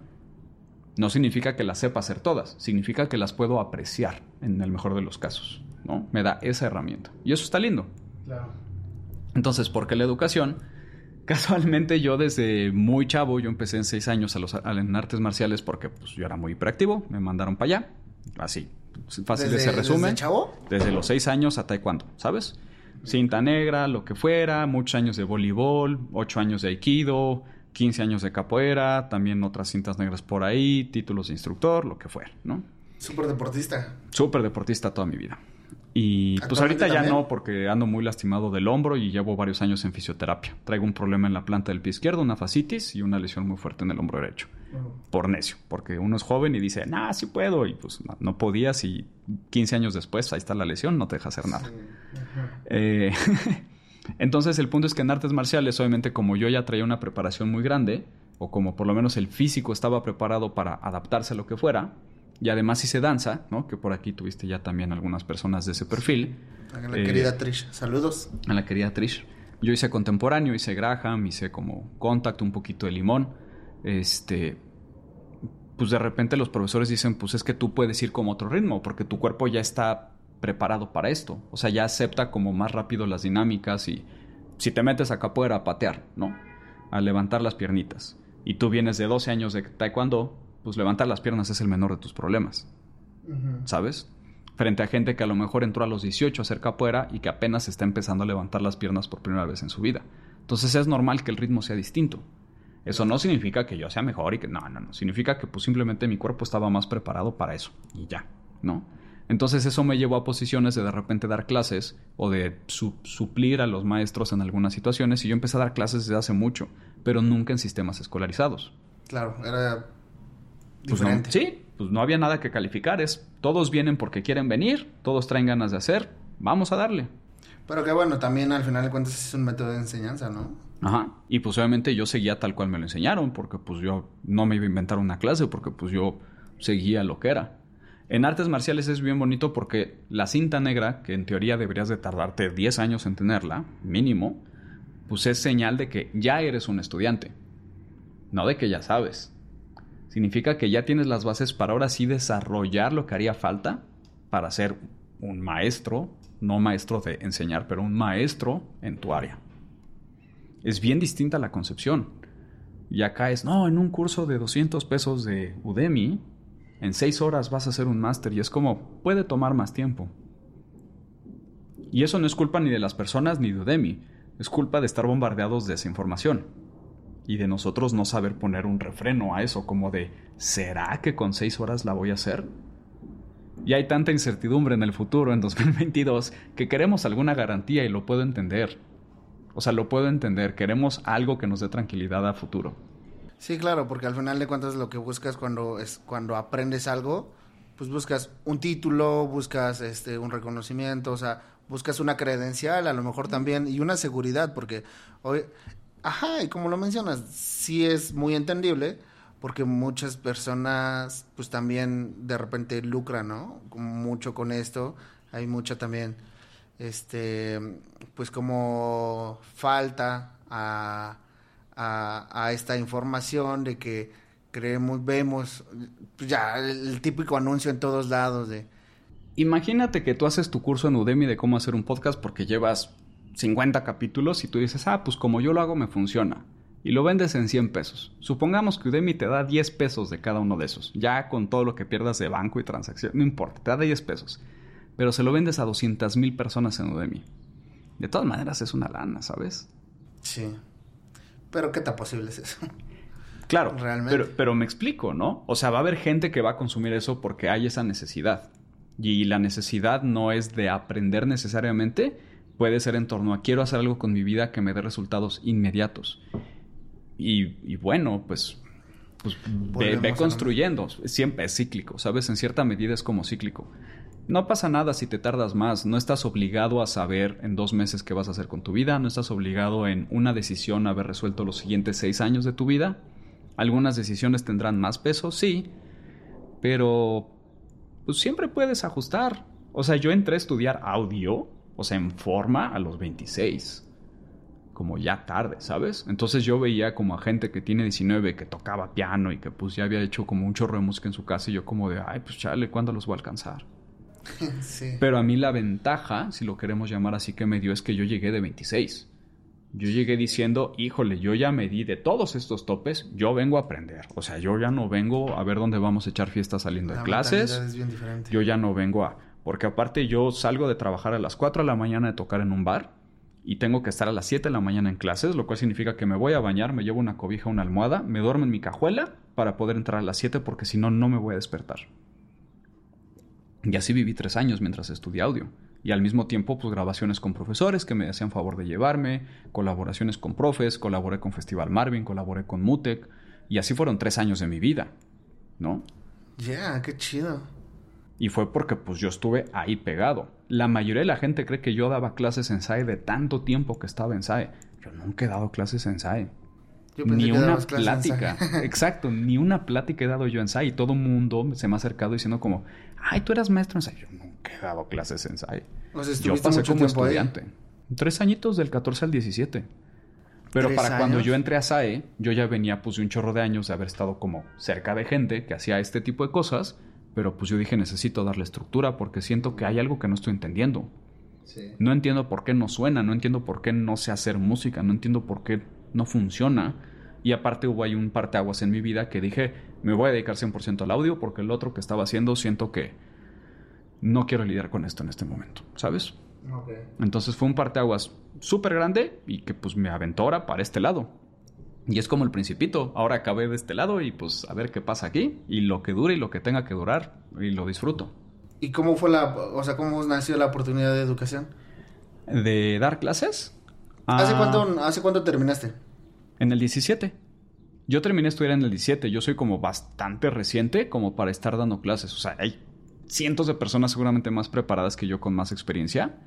No significa que las sepa hacer todas, significa que las puedo apreciar en el mejor de los casos, ¿no? Me da esa herramienta y eso está lindo. Claro. Entonces, ¿por qué la educación? Casualmente yo desde muy chavo, yo empecé en seis años a los, en artes marciales porque pues, yo era muy hiperactivo, me mandaron para allá Así, fácil de se resume. ¿Desde chavo? Desde los seis años a taekwondo, ¿sabes? Cinta negra, lo que fuera, muchos años de voleibol, ocho años de aikido, 15 años de capoeira, también otras cintas negras por ahí, títulos de instructor, lo que fuera, ¿no? Súper deportista. Súper deportista toda mi vida. Y pues ahorita ya no, porque ando muy lastimado del hombro y llevo varios años en fisioterapia. Traigo un problema en la planta del pie izquierdo, una fascitis y una lesión muy fuerte en el hombro derecho. Por necio, porque uno es joven y dice, nah, sí puedo. Y pues no, podías y 15 años después ahí está la lesión, no te deja hacer nada. Eh, entonces el punto es que en artes marciales, obviamente como yo ya traía una preparación muy grande, o como por lo menos el físico estaba preparado para adaptarse a lo que fuera, y además hice danza, ¿no? Que por aquí tuviste ya también algunas personas de ese perfil. A la querida eh, Trish, saludos. A la querida Trish. Yo hice contemporáneo, hice Graham, hice como contact, un poquito de limón. Este, pues de repente los profesores dicen, pues es que tú puedes ir como otro ritmo, porque tu cuerpo ya está preparado para esto. O sea, ya acepta como más rápido las dinámicas y si te metes acá afuera a patear, ¿no? A levantar las piernitas. Y tú vienes de 12 años de taekwondo, pues levantar las piernas es el menor de tus problemas. ¿Sabes? Frente a gente que a lo mejor entró a los 18 a hacer capoeira y que apenas está empezando a levantar las piernas por primera vez en su vida. Entonces es normal que el ritmo sea distinto. Eso no significa que yo sea mejor y que no, no, no. Significa que pues simplemente mi cuerpo estaba más preparado para eso y ya, ¿no? Entonces eso me llevó a posiciones de de repente dar clases o de suplir a los maestros en algunas situaciones y yo empecé a dar clases desde hace mucho, pero nunca en sistemas escolarizados. Claro, era pues sí, pues no había nada que calificar. Es todos vienen porque quieren venir, todos traen ganas de hacer, vamos a darle. Pero que bueno, también al final de cuentas es un método de enseñanza, ¿no? Ajá. Y pues obviamente yo seguía tal cual me lo enseñaron, porque pues yo no me iba a inventar una clase, porque pues yo seguía lo que era. En artes marciales es bien bonito porque la cinta negra, que en teoría deberías de tardarte 10 años en tenerla, mínimo, pues es señal de que ya eres un estudiante, no de que ya sabes. Significa que ya tienes las bases para ahora sí desarrollar lo que haría falta para ser un maestro, no maestro de enseñar, pero un maestro en tu área. Es bien distinta la concepción. Y acá es, no, en un curso de 200 pesos de Udemy, en 6 horas vas a hacer un máster y es como, puede tomar más tiempo. Y eso no es culpa ni de las personas ni de Udemy, es culpa de estar bombardeados de esa información y de nosotros no saber poner un refreno a eso, como de, ¿será que con seis horas la voy a hacer? Y hay tanta incertidumbre en el futuro, en 2022, que queremos alguna garantía y lo puedo entender. O sea, lo puedo entender, queremos algo que nos dé tranquilidad a futuro. Sí, claro, porque al final de cuentas lo que buscas cuando, es, cuando aprendes algo, pues buscas un título, buscas este, un reconocimiento, o sea, buscas una credencial a lo mejor también y una seguridad, porque hoy Ajá, y como lo mencionas, sí es muy entendible porque muchas personas pues también de repente lucran, ¿no? Mucho con esto, hay mucha también este pues como falta a, a, esta información de que creemos, vemos pues ya el típico anuncio en todos lados de Imagínate que tú haces tu curso en Udemy de cómo hacer un podcast porque llevas 50 capítulos y tú dices, ah, pues como yo lo hago me funciona. Y lo vendes en 100 pesos. Supongamos que Udemy te da 10 pesos de cada uno de esos. Ya con todo lo que pierdas de banco y transacción, no importa, te da 10 pesos. Pero se lo vendes a 200 mil personas en Udemy. De todas maneras es una lana, ¿sabes? Sí. Pero ¿qué tan posible es eso? Claro, Realmente. Pero, pero me explico, ¿no? O sea, va a haber gente que va a consumir eso porque hay esa necesidad. Y la necesidad no es de aprender necesariamente, puede ser en torno a quiero hacer algo con mi vida que me dé resultados inmediatos. Y, bueno, pues, pues ve, construyendo. Siempre es cíclico, ¿sabes? En cierta medida es como cíclico. No pasa nada si te tardas más. No estás obligado a saber en dos meses qué vas a hacer con tu vida. No estás obligado en una decisión a haber resuelto los siguientes seis años de tu vida. Algunas decisiones tendrán más peso, sí. Pero pues siempre puedes ajustar. O sea, yo entré a estudiar audio o sea, en forma a los 26. Como ya tarde, ¿sabes? Entonces yo veía como a gente que tiene 19 que tocaba piano y que pues ya había hecho como un chorro de música en su casa y yo como de, ay, pues chale, ¿cuándo los voy a alcanzar? sí. Pero a mí la ventaja, si lo queremos llamar así que me dio, es que yo llegué de 26. Yo llegué diciendo, híjole, yo ya me di de todos estos topes, yo vengo a aprender. O sea, yo ya no vengo a ver dónde vamos a echar fiestas saliendo de clases. Es bien diferente. Yo ya no vengo a, porque aparte yo salgo de trabajar a las 4 de la mañana de tocar en un bar y tengo que estar a las 7 de la mañana en clases, lo cual significa que me voy a bañar, me llevo una cobija, una almohada, me duermo en mi cajuela para poder entrar a las 7 porque si no, no me voy a despertar. Y así viví tres años mientras estudié audio. Y al mismo tiempo, pues grabaciones con profesores que me hacían favor de llevarme, colaboraciones con profes, colaboré con Festival Marvin, colaboré con Mutec, y así fueron tres años de mi vida, ¿no? Ya, qué chido. Y fue porque pues yo estuve ahí pegado. La mayoría de la gente cree que yo daba clases en SAE de tanto tiempo que estaba en SAE. Yo nunca he dado clases en SAE. Ni una plática. Exacto, ni una plática he dado yo en SAE. Y todo el mundo se me ha acercado diciendo como, ay, tú eras maestro en SAE. Yo nunca he dado clases en SAE. yo pasé como estudiante. Tres añitos del 14 al 17. Pero para cuando yo entré a SAE, yo ya venía pues de un chorro de años de haber estado como cerca de gente que hacía este tipo de cosas pero pues yo dije necesito darle estructura porque siento que hay algo que no estoy entendiendo. No entiendo por qué no suena, no entiendo por qué no sé hacer música, no entiendo por qué no funciona. Y aparte hubo ahí un parteaguas en mi vida que dije, me voy a dedicar 100% al audio porque el otro que estaba haciendo siento que no quiero lidiar con esto en este momento, ¿sabes? Entonces fue un parteaguas súper grande y que pues me aventó ahora para este lado. Y es como el principito. Ahora acabé de este lado y pues a ver qué pasa aquí. Y lo que dure y lo que tenga que durar. Y lo disfruto. ¿Y cómo fue la, o sea, cómo nació la oportunidad de educación? ¿De dar clases? ¿Hace, ah, cuánto, ¿Hace cuánto terminaste? En el 17. Yo terminé estudiar en el 17. Yo soy como bastante reciente como para estar dando clases. O sea, hay cientos de personas seguramente más preparadas que yo con más experiencia.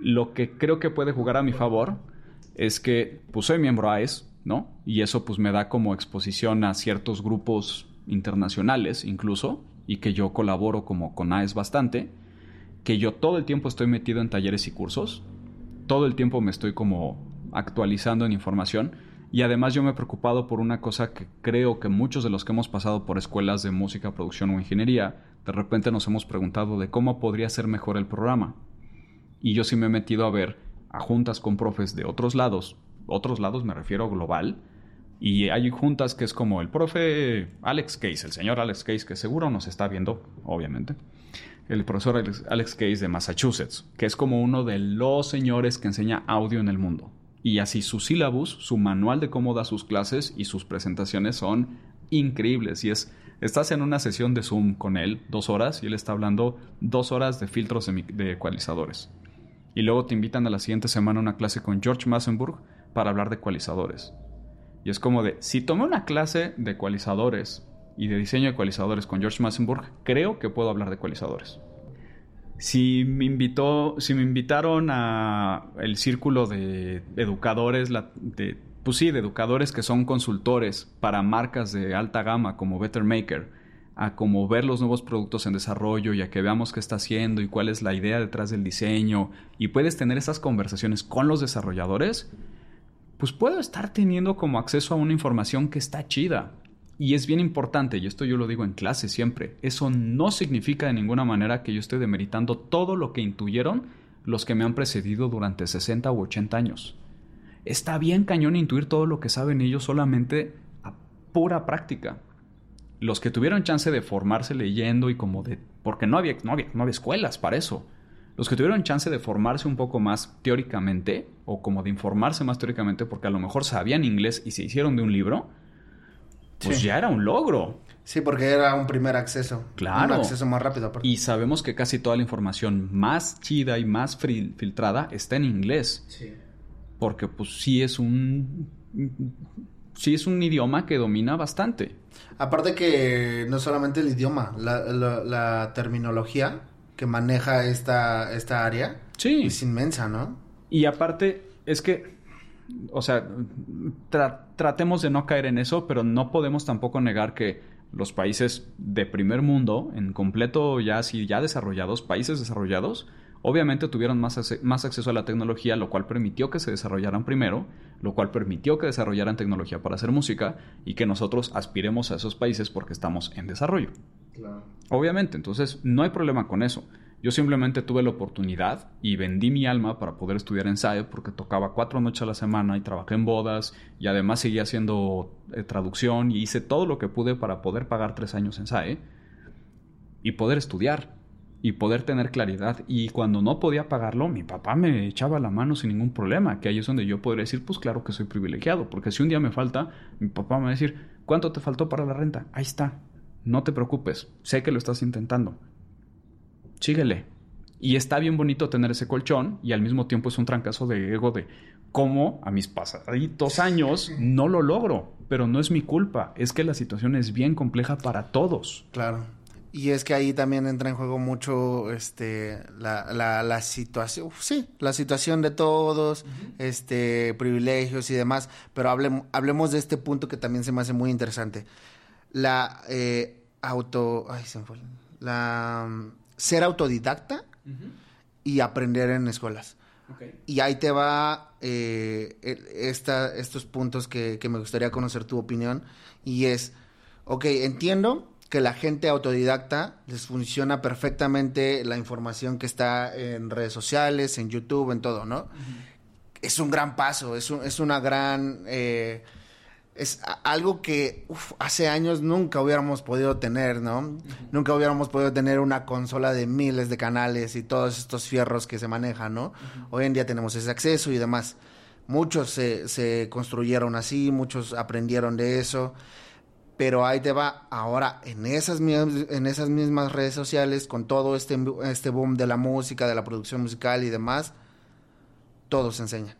Lo que creo que puede jugar a mi favor es que pues soy miembro AES, ¿no? Y eso pues me da como exposición a ciertos grupos internacionales incluso, y que yo colaboro como con AES bastante, que yo todo el tiempo estoy metido en talleres y cursos, todo el tiempo me estoy como actualizando en información, y además yo me he preocupado por una cosa que creo que muchos de los que hemos pasado por escuelas de música, producción o ingeniería, de repente nos hemos preguntado de cómo podría ser mejor el programa. Y yo sí me he metido a ver a juntas con profes de otros lados, otros lados me refiero global, y hay juntas que es como el profe Alex Case, el señor Alex Case, que seguro nos está viendo, obviamente. El profesor Alex Case de Massachusetts, que es como uno de los señores que enseña audio en el mundo. Y así su sílabus, su manual de cómo da sus clases y sus presentaciones son increíbles. Y es, estás en una sesión de Zoom con él, dos horas, y él está hablando dos horas de filtros de, ecualizadores. Y luego te invitan a la siguiente semana a una clase con George Massenburg para hablar de ecualizadores. Y es como de, si tomé una clase de ecualizadores y de diseño de ecualizadores con George Massenburg, creo que puedo hablar de ecualizadores. Si me invitó, si me invitaron a el círculo de educadores, de, pues sí, de educadores que son consultores para marcas de alta gama como Better Maker, a como ver los nuevos productos en desarrollo y a que veamos qué está haciendo y cuál es la idea detrás del diseño y puedes tener esas conversaciones con los desarrolladores, pues puedo estar teniendo como acceso a una información que está chida. Y es bien importante, y esto yo lo digo en clase siempre, eso no significa de ninguna manera que yo esté demeritando todo lo que intuyeron los que me han precedido durante 60 u 80 años. Está bien cañón intuir todo lo que saben ellos solamente a pura práctica. Los que tuvieron chance de formarse leyendo y como de... porque no había, no había, no había escuelas para eso. Los que tuvieron chance de formarse un poco más teóricamente, o como de informarse más teóricamente porque a lo mejor sabían inglés y se hicieron de un libro, pues ya era un logro. Sí, porque era un primer acceso. Claro. Un acceso más rápido. Y sabemos que casi toda la información más chida y más filtrada está en inglés. Sí. Porque pues sí es un... Sí es un idioma que domina bastante. Aparte que no solamente el idioma, la, terminología que maneja esta, esta área sí. es inmensa, ¿no? Y aparte es que o sea, tratemos de no caer en eso, pero no podemos tampoco negar que los países de primer mundo, en completo ya así, ya desarrollados, países desarrollados, obviamente tuvieron más, más acceso a la tecnología, lo cual permitió que se desarrollaran primero, lo cual permitió que desarrollaran tecnología para hacer música y que nosotros aspiremos a esos países porque estamos en desarrollo. Obviamente, entonces no hay problema con eso. Yo simplemente tuve la oportunidad y vendí mi alma para poder estudiar en SAE porque tocaba cuatro noches a la semana y trabajé en bodas y además seguía haciendo eh, traducción y hice todo lo que pude para poder pagar tres años en SAE y poder estudiar y poder tener claridad. Y cuando no podía pagarlo, mi papá me echaba la mano sin ningún problema, que ahí es donde yo podría decir, pues claro que soy privilegiado, porque si un día me falta, mi papá me va a decir, ¿cuánto te faltó para la renta? Ahí está, no te preocupes, sé que lo estás intentando, síguele. Y está bien bonito tener ese colchón y al mismo tiempo es un trancazo de ego de cómo a mis pasaditos años no lo logro, pero no es mi culpa, es que la situación es bien compleja para todos. Claro. Y es que ahí también entra en juego mucho este la, la, situación, sí, la situación de todos, este privilegios y demás, pero hablemos, hablemos de este punto que también se me hace muy interesante. La eh, auto, ay, se me fue, la ser autodidacta y aprender en escuelas. Y ahí te va eh, estos puntos que, me gustaría conocer tu opinión. Y es, ok, entiendo que la gente autodidacta les funciona perfectamente la información que está en redes sociales, en YouTube, en todo, ¿no? Es un gran paso, es, es una gran... Eh, es algo que hace años nunca hubiéramos podido tener, ¿no? Nunca hubiéramos podido tener una consola de miles de canales y todos estos fierros que se manejan, ¿no? Hoy en día tenemos ese acceso y demás. Muchos se, se construyeron así, muchos aprendieron de eso, pero ahí te va, ahora en esas, en esas mismas redes sociales, con todo este, este boom de la música, de la producción musical y demás, todos enseñan.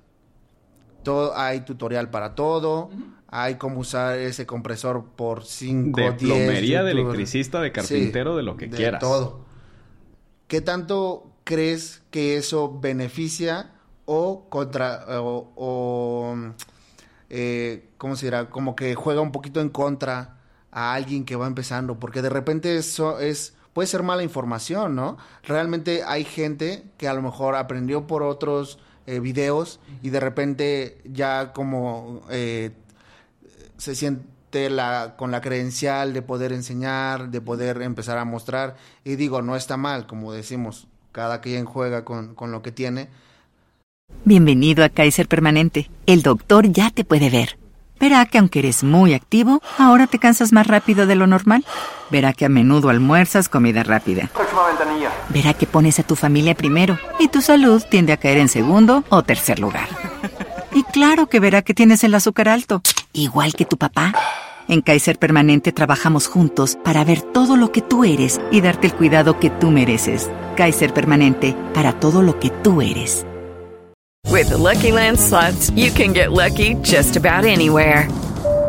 Todo, hay tutorial para todo hay cómo usar ese compresor por 5, 10... De plomería, de electricista, de carpintero, de lo que de todo. ¿Qué tanto crees que eso beneficia o contra, o, eh, ¿cómo se dirá? Como que juega un poquito en contra a alguien que va empezando, porque de repente eso es, puede ser mala información, ¿no? Realmente hay gente que a lo mejor aprendió por otros eh, videos y de repente ya como eh, se siente la, con la credencial de poder enseñar, de poder empezar a mostrar. Y digo, no está mal, como decimos, cada quien juega con, con lo que tiene. Bienvenido a Kaiser Permanente. El doctor ya te puede ver. Verá que aunque eres muy activo, ahora te cansas más rápido de lo normal. Verá que a menudo almuerzas comida rápida. Verá que pones a tu familia primero y tu salud tiende a caer en segundo o tercer lugar. Y claro que verá que tienes el azúcar alto, igual que tu papá. En Kaiser Permanente trabajamos juntos para ver todo lo que tú eres y darte el cuidado que tú mereces. Kaiser Permanente, para todo lo que tú eres. With the Lucky Land slots, you can get lucky just about anywhere.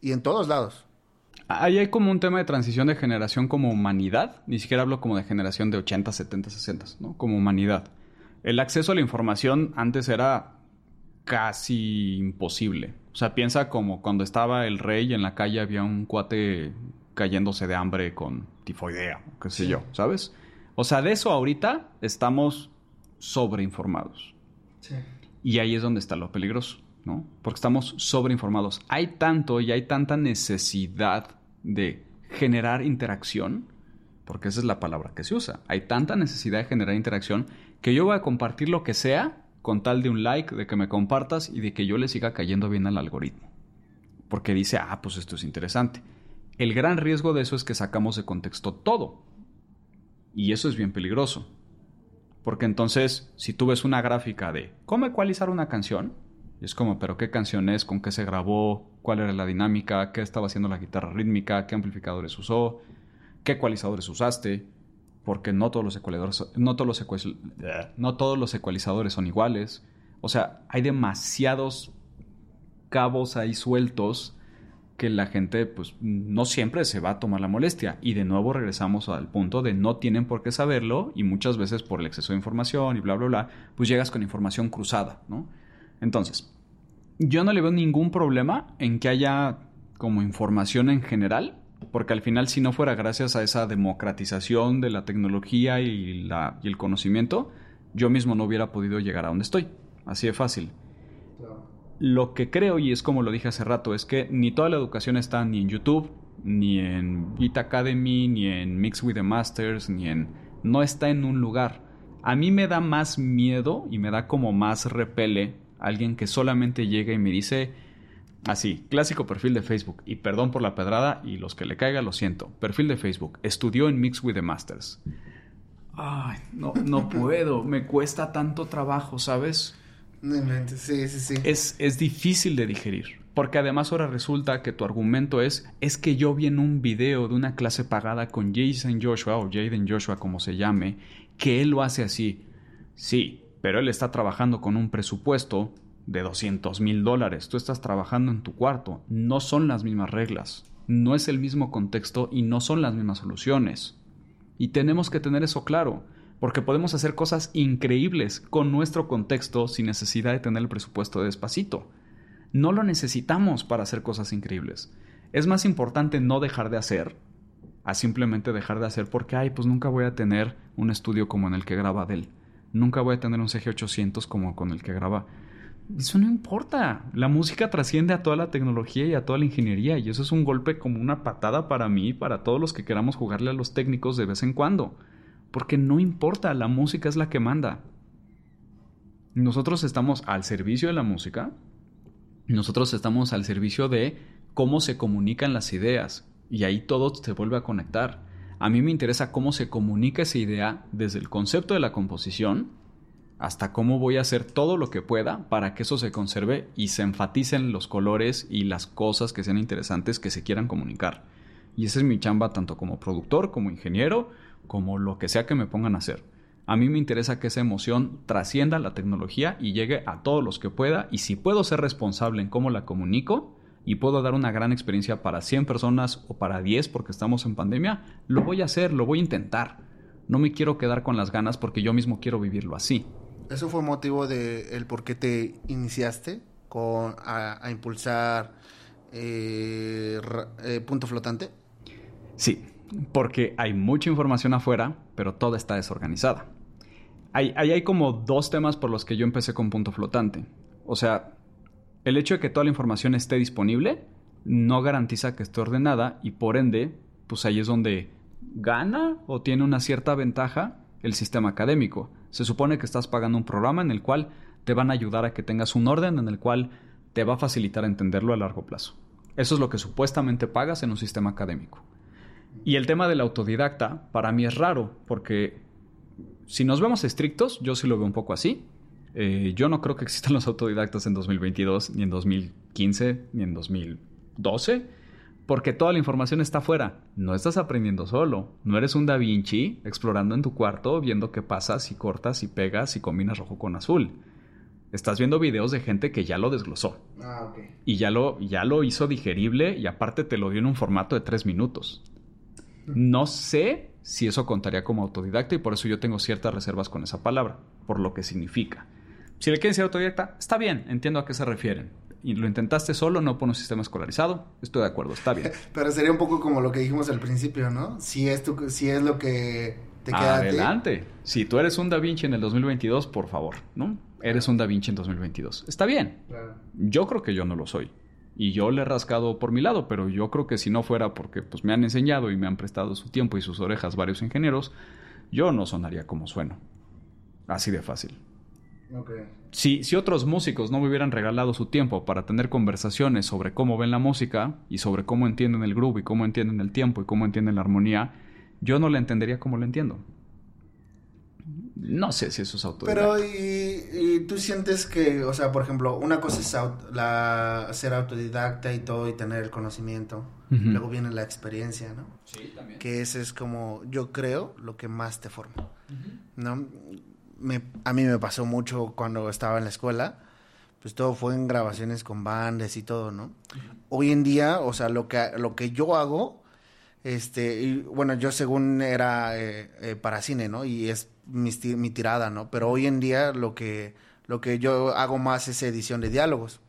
Y en todos lados. Ahí hay como un tema de transición de generación como humanidad. Ni siquiera hablo como de generación de 80, 70, 60, ¿no? Como humanidad. El acceso a la información antes era casi imposible. O sea, piensa como cuando estaba el rey y en la calle había un cuate cayéndose de hambre con tifoidea, qué sé yo, ¿sabes? O sea, de eso ahorita estamos sobreinformados. Sí. Y ahí es donde está lo peligroso, ¿no? Porque estamos sobreinformados. Hay tanto y hay tanta necesidad de generar interacción, porque esa es la palabra que se usa. Hay tanta necesidad de generar interacción que yo voy a compartir lo que sea con tal de un like, de que me compartas y de que yo le siga cayendo bien al algoritmo. Porque dice, ah, pues esto es interesante. El gran riesgo de eso es que sacamos de contexto todo. Y eso es bien peligroso. Porque entonces, si tú ves una gráfica de cómo ecualizar una canción, es como, pero ¿qué canción es? ¿Con qué se grabó? ¿Cuál era la dinámica? ¿Qué estaba haciendo la guitarra rítmica? ¿Qué amplificadores usó? ¿Qué ecualizadores usaste? Porque no todos los ecualizadores, no todos los, no todos los ecualizadores son iguales. O sea, hay demasiados cabos ahí sueltos que la gente pues no siempre se va a tomar la molestia. Y de nuevo regresamos al punto de no tienen por qué saberlo y muchas veces por el exceso de información y bla, bla, bla, pues llegas con información cruzada, ¿no? Entonces, yo no le veo ningún problema en que haya como información en general, porque al final si no fuera gracias a esa democratización de la tecnología y, la, y el conocimiento, yo mismo no hubiera podido llegar a donde estoy. Así de fácil. Lo que creo, y es como lo dije hace rato, es que ni toda la educación está ni en YouTube, ni en Beat Academy, ni en Mix with the Masters, ni en... No está en un lugar. A mí me da más miedo y me da como más repele alguien que solamente llega y me dice así, clásico perfil de Facebook, y perdón por la pedrada y los que le caiga lo siento, perfil de Facebook, estudió en Mix with the Masters. Ay, no, no puedo, me cuesta tanto trabajo, ¿sabes? Sí, sí, sí. Es, es difícil de digerir. Porque además ahora resulta que tu argumento es, es que yo vi en un video de una clase pagada con Jason Joshua o Jaden Joshua como se llame, que él lo hace así. Sí, pero él está trabajando con un presupuesto de 200 mil dólares. Tú estás trabajando en tu cuarto. No son las mismas reglas. No es el mismo contexto y no son las mismas soluciones. Y tenemos que tener eso claro porque podemos hacer cosas increíbles con nuestro contexto sin necesidad de tener el presupuesto de despacito. No lo necesitamos para hacer cosas increíbles. Es más importante no dejar de hacer a simplemente dejar de hacer porque, ay, pues nunca voy a tener un estudio como en el que graba Dell. Nunca voy a tener un CG800 como con el que graba. Eso no importa. La música trasciende a toda la tecnología y a toda la ingeniería y eso es un golpe como una patada para mí y para todos los que queramos jugarle a los técnicos de vez en cuando. Porque no importa, la música es la que manda. Nosotros estamos al servicio de la música, nosotros estamos al servicio de cómo se comunican las ideas y ahí todo se vuelve a conectar. A mí me interesa cómo se comunica esa idea desde el concepto de la composición hasta cómo voy a hacer todo lo que pueda para que eso se conserve y se enfaticen los colores y las cosas que sean interesantes que se quieran comunicar. Y esa es mi chamba tanto como productor, como ingeniero, como lo que sea que me pongan a hacer. A mí me interesa que esa emoción trascienda la tecnología y llegue a todos los que pueda y si puedo ser responsable en cómo la comunico y puedo dar una gran experiencia para 100 personas o para 10 porque estamos en pandemia, lo voy a hacer, lo voy a intentar. No me quiero quedar con las ganas porque yo mismo quiero vivirlo así. ¿Eso fue motivo de el por qué te iniciaste con, a, impulsar eh, eh, Punto Flotante? Sí, porque hay mucha información afuera, pero toda está desorganizada. Ahí hay, hay, como dos temas por los que yo empecé con Punto Flotante. O sea, el hecho de que toda la información esté disponible no garantiza que esté ordenada y por ende, pues ahí es donde gana o tiene una cierta ventaja el sistema académico. Se supone que estás pagando un programa en el cual te van a ayudar a que tengas un orden en el cual te va a facilitar entenderlo a largo plazo. Eso es lo que supuestamente pagas en un sistema académico. Y el tema del autodidacta para mí es raro, porque si nos vemos estrictos, yo sí lo veo un poco así. Eh, yo no creo que existan los autodidactas en 2022, ni en 2015, ni en 2012 porque toda la información está afuera. No estás aprendiendo solo. No eres un Da Vinci explorando en tu cuarto, viendo qué pasa si cortas y pegas y combinas rojo con azul. Estás viendo videos de gente que ya lo desglosó. Ah, Y ya lo, ya lo hizo digerible y aparte te lo dio en un formato de tres minutos. No sé si eso contaría como autodidacta y por eso yo tengo ciertas reservas con esa palabra, por lo que significa. Si le quieren decir autodidacta, está bien, entiendo a qué se refieren y lo intentaste solo, no por un sistema escolarizado, estoy de acuerdo, está bien. Pero sería un poco como lo que dijimos al principio, ¿no? Si es, tu, si es lo que te queda. Adelante. Si tú eres un Da Vinci en el 2022, por favor, ¿no? Eres un Da Vinci en 2022. Está bien. Yo creo que yo no lo soy. Y yo le he rascado por mi lado, pero yo creo que si no fuera porque pues, me han enseñado y me han prestado su tiempo y sus orejas varios ingenieros, yo no sonaría como sueno. Así de fácil. Si, si otros músicos no me hubieran regalado su tiempo para tener conversaciones sobre cómo ven la música y sobre cómo entienden el groove y cómo entienden el tiempo y cómo entienden la armonía, yo no la entendería como la entiendo. No sé si eso es autodidacta. Pero, y, tú sientes que, o sea, por ejemplo, una cosa es la, ser autodidacta y todo y tener el conocimiento. Luego viene la experiencia, ¿no? Sí, también. Que ese es como, yo creo, lo que más te forma. ¿No? A mí me pasó mucho cuando estaba en la escuela, pues todo fue en grabaciones con bandas y todo, ¿no? Hoy en día, o sea, lo que, lo que yo hago, este, y, bueno, yo según era eh, eh, para cine, ¿no? Y es mi, mi, tirada, ¿no? Pero hoy en día lo que, lo que yo hago más es edición de diálogos.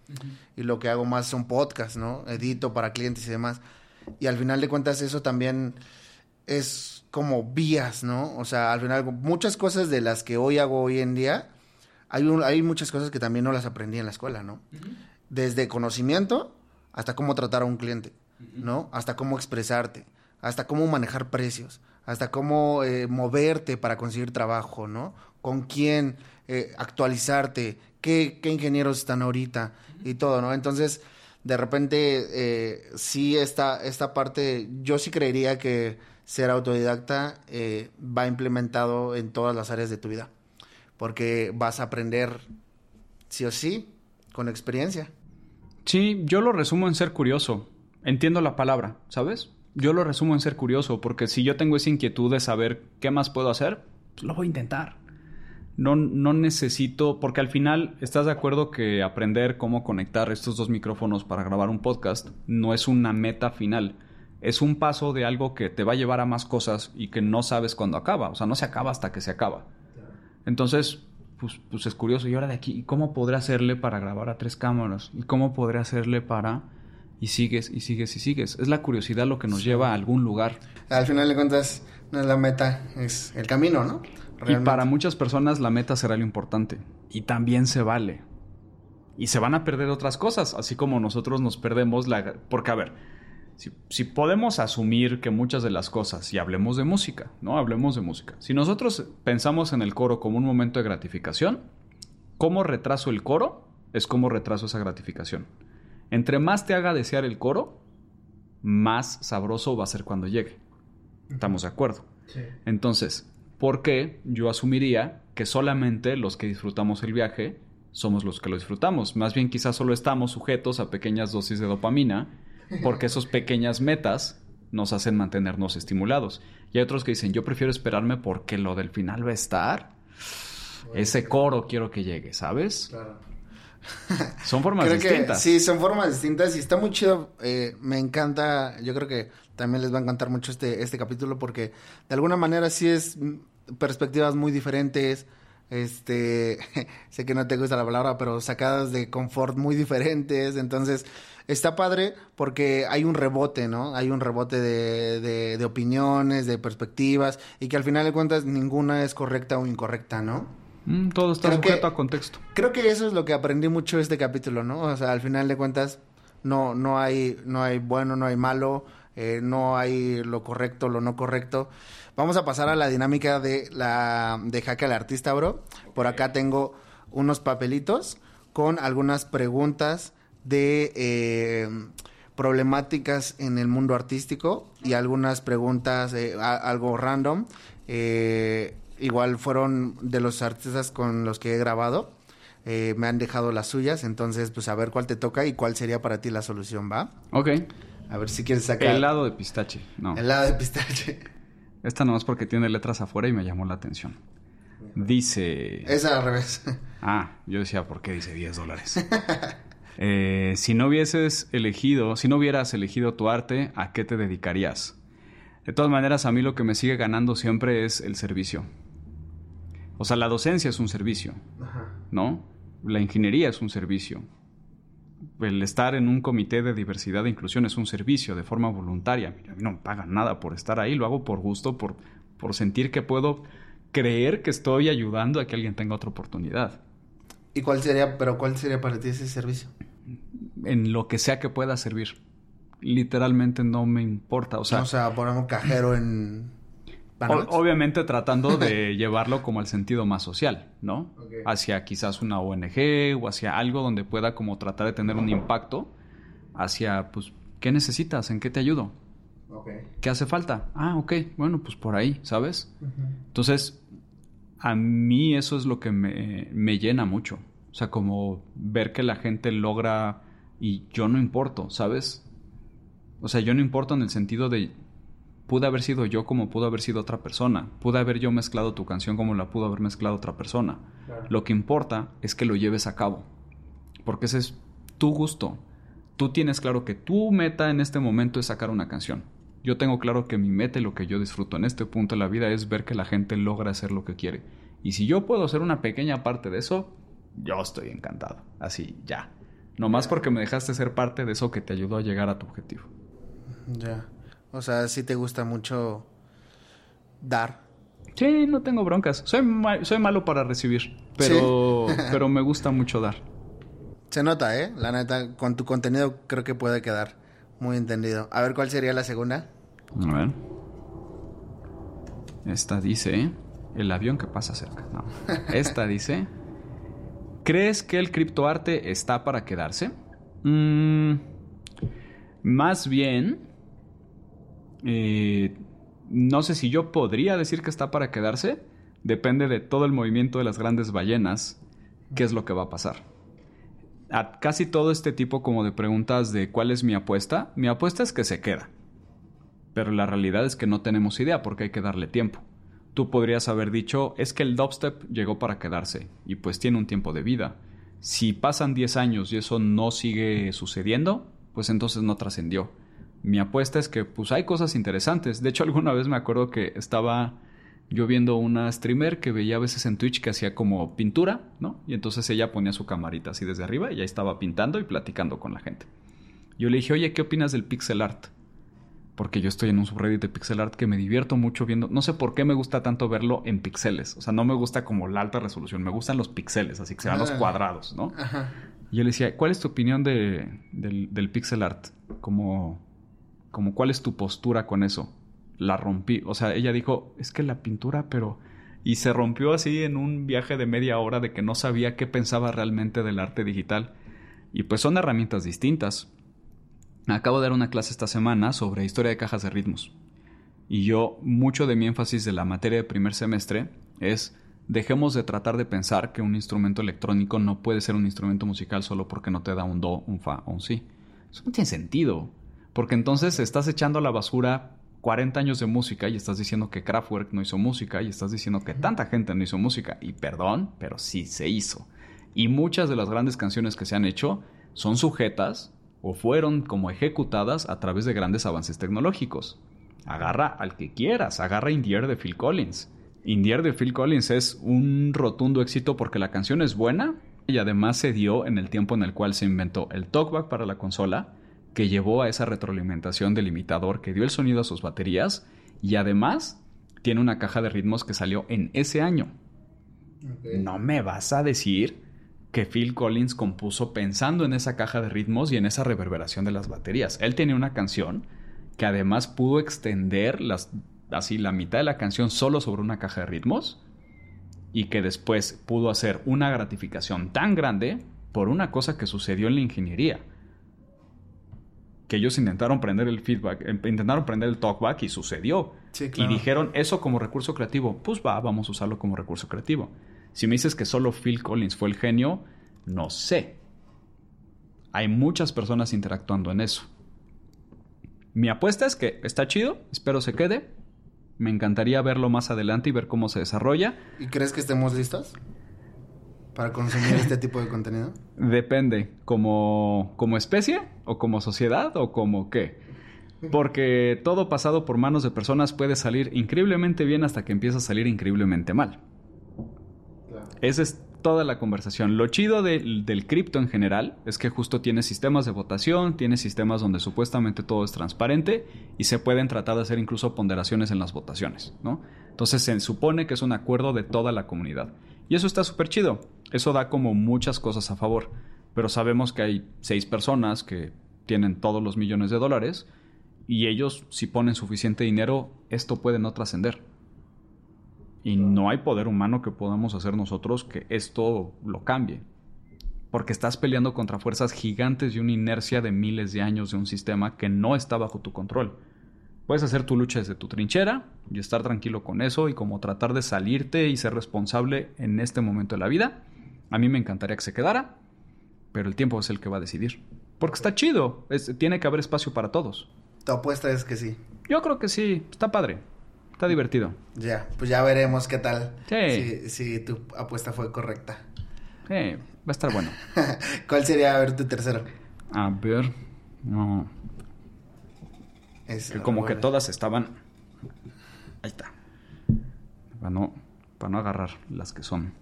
Y lo que hago más son podcasts, ¿no? Edito para clientes y demás. Y al final de cuentas eso también es como vías, ¿no? O sea, al final, muchas cosas de las que hoy hago hoy en día, hay, hay muchas cosas que también no las aprendí en la escuela, ¿no? Desde conocimiento hasta cómo tratar a un cliente, ¿no? Hasta cómo expresarte, hasta cómo manejar precios, hasta cómo eh, moverte para conseguir trabajo, ¿no? Con quién eh, actualizarte, qué, qué, ingenieros están ahorita y todo, ¿no? Entonces, de repente, eh, sí, esta, esta parte, yo sí creería que ser autodidacta eh, va implementado en todas las áreas de tu vida. Porque vas a aprender sí o sí con experiencia. Sí, yo lo resumo en ser curioso. Entiendo la palabra, ¿sabes? Yo lo resumo en ser curioso, porque si yo tengo esa inquietud de saber qué más puedo hacer, pues lo voy a intentar. No, no necesito, porque al final, ¿estás de acuerdo que aprender cómo conectar estos dos micrófonos para grabar un podcast no es una meta final? Es un paso de algo que te va a llevar a más cosas y que no sabes cuándo acaba. O sea, no se acaba hasta que se acaba. Entonces, pues, pues es curioso. Y ahora de aquí, ¿cómo podré hacerle para grabar a tres cámaras? ¿Y cómo podré hacerle para...? Y sigues, y sigues, y sigues. Es la curiosidad lo que nos lleva a algún lugar. Al final de cuentas, no es la meta, es el camino, ¿no? Y para muchas personas la meta será lo importante. Y también se vale. Y se van a perder otras cosas, así como nosotros nos perdemos la... Porque, a ver, si, podemos asumir que muchas de las cosas, y hablemos de música, ¿no? Hablemos de música. Si nosotros pensamos en el coro como un momento de gratificación, ¿cómo retraso el coro? Es como retraso esa gratificación. Entre más te haga desear el coro, más sabroso va a ser cuando llegue. ¿Estamos de acuerdo? Entonces, Porque yo asumiría que solamente los que disfrutamos el viaje somos los que lo disfrutamos. Más bien quizás solo estamos sujetos a pequeñas dosis de dopamina porque esas pequeñas metas nos hacen mantenernos estimulados. Y hay otros que dicen, yo prefiero esperarme porque lo del final va a estar. Ese coro quiero que llegue, ¿sabes? Claro. Son formas distintas. sí, son formas distintas y está muy chido. Eh, me encanta, yo creo que también les va a encantar mucho este, este capítulo porque de alguna manera sí es perspectivas muy diferentes. Este, sé que no te gusta la palabra, pero sacadas de confort muy diferentes. Entonces, está padre porque hay un rebote, ¿no? Hay un rebote de, de, opiniones, de perspectivas, y que al final de cuentas ninguna es correcta o incorrecta, ¿no? Mm, todo está sujeto a contexto. Creo que eso es lo que aprendí mucho este capítulo, ¿no? O sea, al final de cuentas no, no, hay, no hay bueno, no hay malo, eh, no hay lo correcto, lo no correcto. Vamos a pasar a la dinámica de la de Jaque al Artista, bro. Por acá tengo unos papelitos con algunas preguntas de eh, problemáticas en el mundo artístico y algunas preguntas, eh, algo random. Eh, igual fueron de los artistas con los que he grabado. me han dejado las suyas, entonces pues a ver cuál te toca y cuál sería para ti la solución, ¿va? Ok. A ver si quieres sacar... Helado de pistache, no. Helado de pistache. Esta no es porque tiene letras afuera y me llamó la atención. Dice... Es al revés. Ah, yo decía, ¿por qué dice 10 dólares? Eh, si no hubieses elegido, si no hubieras elegido tu arte, ¿a qué te dedicarías? De todas maneras, a mí lo que me sigue ganando siempre es el servicio. O sea, la docencia es un servicio, ¿no? La ingeniería es un servicio. El estar en un comité de diversidad e inclusión es un servicio de forma voluntaria. a mí no me pagan nada por estar ahí, lo hago por gusto, por, por sentir que puedo creer que estoy ayudando a que alguien tenga otra oportunidad. ¿Y cuál sería, pero cuál sería para ti ese servicio? En lo que sea que pueda servir. Literalmente no me importa. O sea, o sea ponemos cajero en. obviamente tratando de llevarlo como al sentido más social, ¿no? Hacia quizás una ONG o hacia algo donde pueda como tratar de tener un impacto hacia, pues, ¿qué necesitas? ¿En qué te ayudo? ¿Qué hace falta? Ah, ok, bueno, pues por ahí, ¿sabes? Entonces, a mí eso es lo que me, llena mucho. O sea, como ver que la gente logra y yo no importo, ¿sabes? O sea, yo no importo en el sentido de pude haber sido yo como pudo haber sido otra persona. Pude haber yo mezclado tu canción como la pudo haber mezclado otra persona. Lo que importa es que lo lleves a cabo. Porque ese es tu gusto. Tú tienes claro que tu meta en este momento es sacar una canción. Yo tengo claro que mi meta y lo que yo disfruto en este punto de la vida es ver que la gente logra hacer lo que quiere. Y si yo puedo hacer una pequeña parte de eso, yo estoy encantado. Así, ya. No más porque me dejaste ser parte de eso que te ayudó a llegar a tu objetivo. Ya. O sea, sí te gusta mucho dar. Sí, no tengo broncas. Soy, soy malo para recibir, pero, pero me gusta mucho dar. Se nota, ¿eh? La neta, con tu contenido creo que puede quedar. Muy entendido. A ver, ¿cuál sería la segunda? A ver. Esta dice... El avión que pasa cerca. No. Esta dice... ¿Crees que el criptoarte está para quedarse? Mm, más bien... Eh, no sé si yo podría decir que está para quedarse. Depende de todo el movimiento de las grandes ballenas. ¿Qué es lo que va a pasar? A casi todo este tipo como de preguntas de cuál es mi apuesta, mi apuesta es que se queda. Pero la realidad es que no tenemos idea porque hay que darle tiempo. Tú podrías haber dicho, es que el dubstep llegó para quedarse y pues tiene un tiempo de vida. Si pasan 10 años y eso no sigue sucediendo, pues entonces no trascendió. Mi apuesta es que pues hay cosas interesantes. De hecho, alguna vez me acuerdo que estaba yo viendo una streamer que veía a veces en Twitch que hacía como pintura, ¿no? Y entonces ella ponía su camarita así desde arriba y ahí estaba pintando y platicando con la gente. Yo le dije, oye, ¿qué opinas del pixel art? Porque yo estoy en un subreddit de pixel art que me divierto mucho viendo. No sé por qué me gusta tanto verlo en pixeles. O sea, no me gusta como la alta resolución, me gustan los pixeles, así que sean los ah. cuadrados, ¿no? Y yo le decía, ¿cuál es tu opinión de, del, del pixel art? Como, como, ¿cuál es tu postura con eso? La rompí. O sea, ella dijo, es que la pintura, pero... Y se rompió así en un viaje de media hora de que no sabía qué pensaba realmente del arte digital. Y pues son herramientas distintas. Acabo de dar una clase esta semana sobre historia de cajas de ritmos. Y yo, mucho de mi énfasis de la materia de primer semestre es dejemos de tratar de pensar que un instrumento electrónico no puede ser un instrumento musical solo porque no te da un do, un fa o un si. Eso no tiene sentido. Porque entonces estás echando a la basura 40 años de música y estás diciendo que Kraftwerk no hizo música y estás diciendo que tanta gente no hizo música. Y perdón, pero sí se hizo. Y muchas de las grandes canciones que se han hecho son sujetas o fueron como ejecutadas a través de grandes avances tecnológicos. Agarra al que quieras, agarra Indier de Phil Collins. Indier de Phil Collins es un rotundo éxito porque la canción es buena y además se dio en el tiempo en el cual se inventó el talkback para la consola, que llevó a esa retroalimentación del imitador que dio el sonido a sus baterías y además tiene una caja de ritmos que salió en ese año. No me vas a decir que Phil Collins compuso pensando en esa caja de ritmos y en esa reverberación de las baterías. Él tenía una canción que además pudo extender las, así la mitad de la canción solo sobre una caja de ritmos y que después pudo hacer una gratificación tan grande por una cosa que sucedió en la ingeniería. Que ellos intentaron prender el feedback, em, intentaron prender el talkback y sucedió. Y dijeron eso como recurso creativo. Pues va, vamos a usarlo como recurso creativo. Si me dices que solo Phil Collins fue el genio, no sé. Hay muchas personas interactuando en eso. Mi apuesta es que está chido, espero se quede. Me encantaría verlo más adelante y ver cómo se desarrolla. ¿Y crees que estemos listos para consumir este tipo de contenido? Depende, como, como especie o como sociedad o como qué. Porque todo pasado por manos de personas puede salir increíblemente bien hasta que empieza a salir increíblemente mal. Esa es toda la conversación. Lo chido del cripto en general es que justo tiene sistemas de votación, tiene sistemas donde supuestamente todo es transparente y se pueden tratar de hacer incluso ponderaciones en las votaciones, ¿no? Entonces se supone que es un acuerdo de toda la comunidad. Y eso está súper chido. Eso da como muchas cosas a favor. Pero sabemos que hay seis personas que tienen todos los millones de dólares y ellos, si ponen suficiente dinero, esto puede no trascender. Y no hay poder humano que podamos hacer nosotros que esto lo cambie. Porque estás peleando contra fuerzas gigantes y una inercia de miles de años de un sistema que no está bajo tu control. Puedes hacer tu lucha desde tu trinchera y estar tranquilo con eso y como tratar de salirte y ser responsable en este momento de la vida. A mí me encantaría que se quedara, pero el tiempo es el que va a decidir. Porque está chido, tiene que haber espacio para todos. Tu apuesta es que sí. Yo creo que sí, está padre. Está divertido. Ya, pues ya veremos qué tal. Sí. Si, tu apuesta fue correcta. Sí, va a estar bueno. ¿Cuál sería, a ver, tu tercero? A ver, no. Que como que todas estaban... Ahí está. Para no, para no agarrar las que son.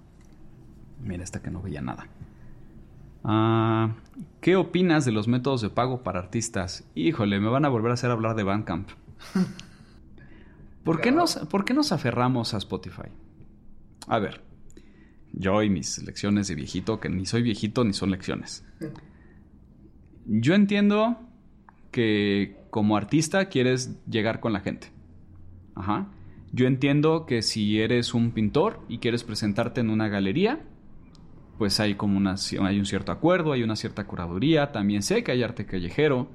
Mira, esta que no veía nada. Ah, ¿Qué opinas de los métodos de pago para artistas? Híjole, me van a volver a hacer hablar de Bandcamp. ¿Por qué, nos, ¿Por qué nos aferramos a Spotify? A ver, yo y mis lecciones de viejito, que ni soy viejito ni son lecciones. Yo entiendo que como artista quieres llegar con la gente. Ajá. Yo entiendo que si eres un pintor y quieres presentarte en una galería, pues hay como una, hay un cierto acuerdo, hay una cierta curaduría. También sé que hay arte callejero.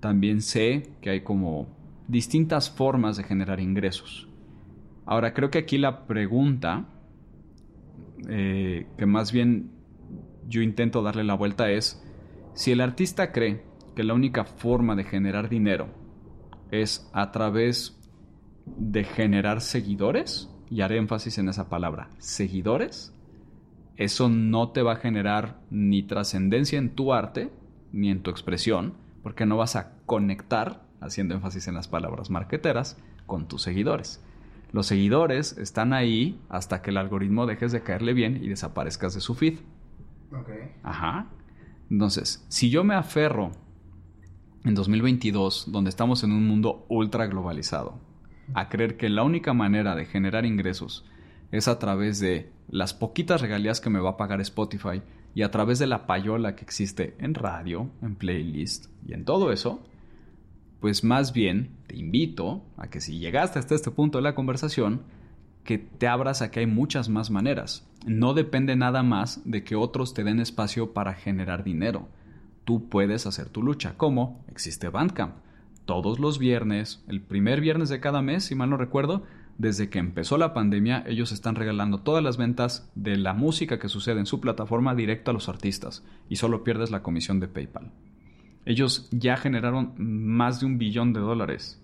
También sé que hay como distintas formas de generar ingresos. Ahora, creo que aquí la pregunta, eh, que más bien yo intento darle la vuelta es, si el artista cree que la única forma de generar dinero es a través de generar seguidores, y haré énfasis en esa palabra, seguidores, eso no te va a generar ni trascendencia en tu arte, ni en tu expresión, porque no vas a conectar haciendo énfasis en las palabras marqueteras, con tus seguidores. Los seguidores están ahí hasta que el algoritmo dejes de caerle bien y desaparezcas de su feed. Ajá. Entonces, si yo me aferro en 2022, donde estamos en un mundo ultra globalizado, a creer que la única manera de generar ingresos es a través de las poquitas regalías que me va a pagar Spotify y a través de la payola que existe en radio, en playlist y en todo eso, pues más bien te invito a que si llegaste hasta este punto de la conversación, que te abras a que hay muchas más maneras. No depende nada más de que otros te den espacio para generar dinero. Tú puedes hacer tu lucha. ¿Cómo? Existe Bandcamp. todos los viernes, el primer viernes de cada mes, si mal no recuerdo, desde que empezó la pandemia, ellos están regalando todas las ventas de la música que sucede en su plataforma directo a los artistas y solo pierdes la comisión de PayPal. Ellos ya generaron más de un billón de dólares.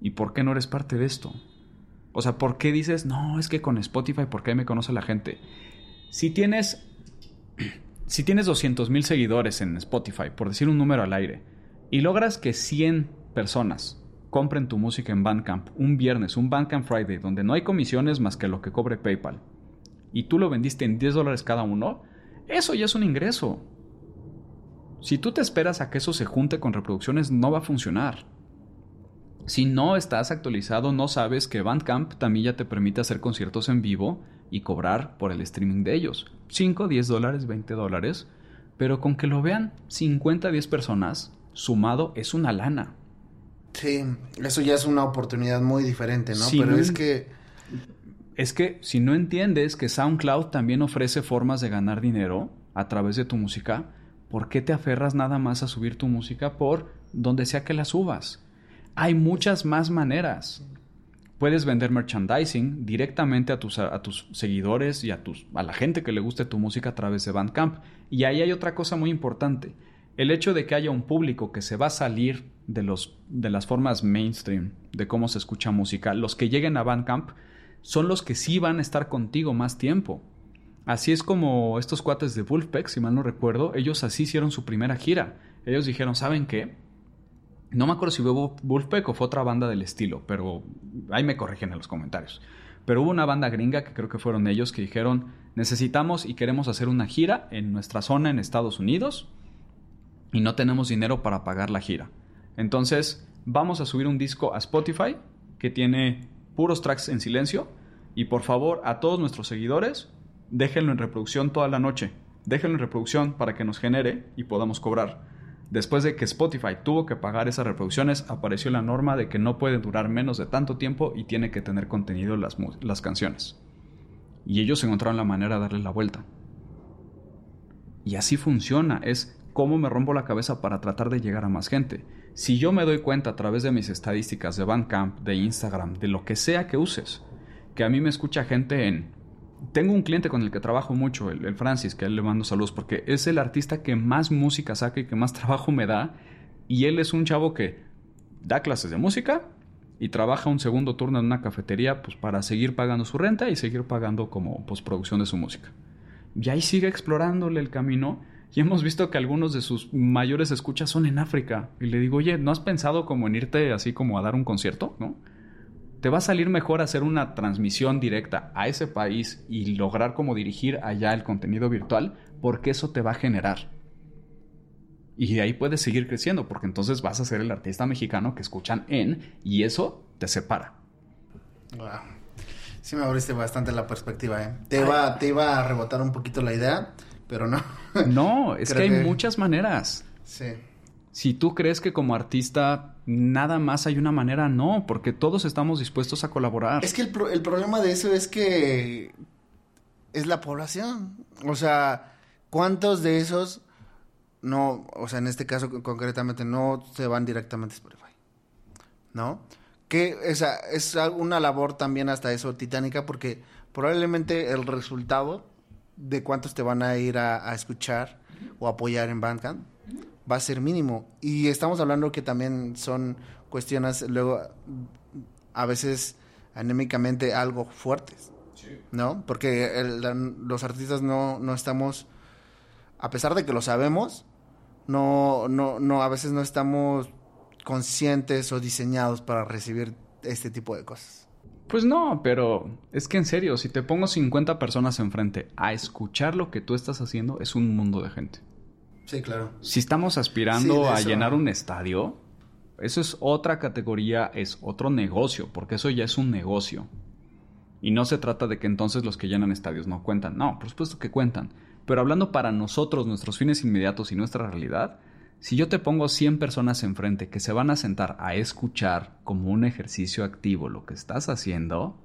¿Y por qué no eres parte de esto? O sea, ¿por qué dices, no, es que con Spotify, ¿por qué me conoce la gente? Si tienes, si tienes 200 mil seguidores en Spotify, por decir un número al aire, y logras que 100 personas compren tu música en Bandcamp un viernes, un Bandcamp Friday, donde no hay comisiones más que lo que cobre PayPal, y tú lo vendiste en 10 dólares cada uno, eso ya es un ingreso. Si tú te esperas a que eso se junte con reproducciones, no va a funcionar. Si no estás actualizado, no sabes que Bandcamp también ya te permite hacer conciertos en vivo y cobrar por el streaming de ellos. 5, 10 dólares, 20 dólares. Pero con que lo vean 50, 10 personas, sumado es una lana. Sí, eso ya es una oportunidad muy diferente, ¿no? Pero es que... Es que si no entiendes que SoundCloud también ofrece formas de ganar dinero a través de tu música, ¿por qué te aferras nada más a subir tu música por donde sea que la subas? Hay muchas más maneras. Puedes vender merchandising directamente a tus, a tus seguidores y a, tus, a la gente que le guste tu música a través de Bandcamp. Y ahí hay otra cosa muy importante. El hecho de que haya un público que se va a salir de, los, de las formas mainstream de cómo se escucha música, los que lleguen a Bandcamp son los que sí van a estar contigo más tiempo. Así es como estos cuates de Wolfpack, si mal no recuerdo, ellos así hicieron su primera gira. Ellos dijeron, ¿saben qué? No me acuerdo si fue Wolfpack o fue otra banda del estilo, pero ahí me corrigen en los comentarios. Pero hubo una banda gringa que creo que fueron ellos que dijeron, necesitamos y queremos hacer una gira en nuestra zona en Estados Unidos y no tenemos dinero para pagar la gira. Entonces, vamos a subir un disco a Spotify que tiene puros tracks en silencio y por favor a todos nuestros seguidores, déjenlo en reproducción toda la noche. Déjenlo en reproducción para que nos genere y podamos cobrar. Después de que Spotify tuvo que pagar esas reproducciones, apareció la norma de que no puede durar menos de tanto tiempo y tiene que tener contenido las, las canciones. Y ellos encontraron la manera de darle la vuelta. Y así funciona, es cómo me rompo la cabeza para tratar de llegar a más gente. Si yo me doy cuenta a través de mis estadísticas de Bandcamp, de Instagram, de lo que sea que uses, que a mí me escucha gente en... Tengo un cliente con el que trabajo mucho, el, Francis, que a él le mando saludos, porque es el artista que más música saca y que más trabajo me da. Y él es un chavo que da clases de música y trabaja un segundo turno en una cafetería pues, para seguir pagando su renta y seguir pagando como postproducción de su música. Y ahí sigue explorándole el camino y hemos visto que algunos de sus mayores escuchas son en África. Y le digo, oye, ¿no has pensado como en irte así como a dar un concierto? ¿No? Te va a salir mejor hacer una transmisión directa a ese país y lograr como dirigir allá el contenido virtual, porque eso te va a generar. Y de ahí puedes seguir creciendo, porque entonces vas a ser el artista mexicano que escuchan en, y eso te separa. Wow. Sí me abriste bastante la perspectiva, ¿eh? Te iba, te iba a rebotar un poquito la idea, pero no. No, es que hay muchas maneras. Sí. Si tú crees que como artista nada más hay una manera, no, porque todos estamos dispuestos a colaborar. Es que el, el problema de eso es que es la población. O sea, ¿cuántos de esos no, o sea, en este caso concretamente no se van directamente a Spotify? ¿No? Que esa es una labor también hasta eso titánica porque probablemente el resultado de cuántos te van a ir a, escuchar o apoyar en Bandcamp va a ser mínimo. Y estamos hablando que también son cuestiones luego a veces anémicamente algo fuertes, ¿no? Porque los artistas no, no estamos, a pesar de que lo sabemos, no, no, no, a veces no estamos conscientes o diseñados para recibir este tipo de cosas. Pues no, pero es que en serio, si te pongo 50 personas enfrente a escuchar lo que tú estás haciendo, es un mundo de gente. Sí, claro. Si estamos aspirando a llenar un estadio, eso es otra categoría, es otro negocio, porque eso ya es un negocio. Y no se trata de que entonces los que llenan estadios no cuentan. No, por supuesto que cuentan. Pero hablando para nosotros, nuestros fines inmediatos y nuestra realidad, si yo te pongo 100 personas enfrente que se van a sentar a escuchar como un ejercicio activo lo que estás haciendo,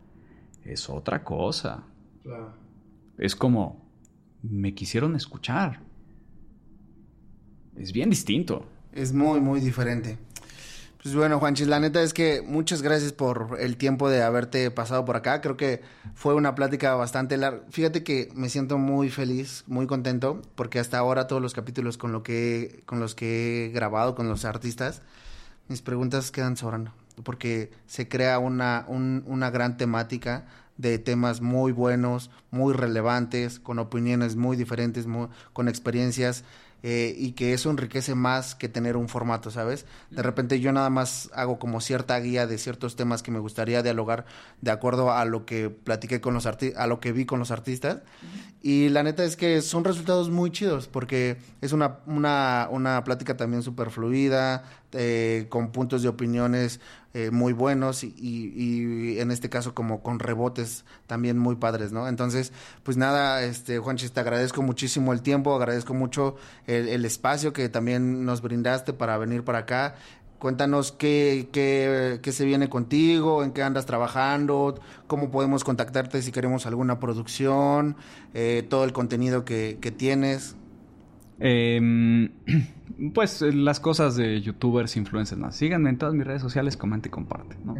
es otra cosa. Claro. Es como, me quisieron escuchar. Es bien distinto. Es muy, muy diferente. Pues bueno, Juanchis, la neta es que muchas gracias por el tiempo de haberte pasado por acá. Creo que fue una plática bastante larga. Fíjate que me siento muy feliz, muy contento, porque hasta ahora todos los capítulos con, lo que, con los que he grabado con los artistas, mis preguntas quedan sobrando, porque se crea una, una gran temática de temas muy buenos, muy relevantes, con opiniones muy diferentes, con experiencias eh, y que eso enriquece más que tener un formato, ¿sabes? De repente yo nada más hago como cierta guía de ciertos temas que me gustaría dialogar de acuerdo a lo que platiqué con los artistas, a lo que vi con los artistas. Y la neta es que son resultados muy chidos porque es una, una, una plática también súper fluida, eh, con puntos de opiniones eh, muy buenos y, en este caso como con rebotes también muy padres, ¿no? Entonces, pues nada, este Juanchis, te agradezco muchísimo el tiempo, agradezco mucho el, el espacio que también nos brindaste para venir para acá. Cuéntanos qué, qué, qué, se viene contigo, en qué andas trabajando, cómo podemos contactarte si queremos alguna producción, eh, todo el contenido que, que tienes. Eh, pues eh, las cosas de youtubers, influencers, ¿no? síganme en todas mis redes sociales, comenta y comparte, ¿no?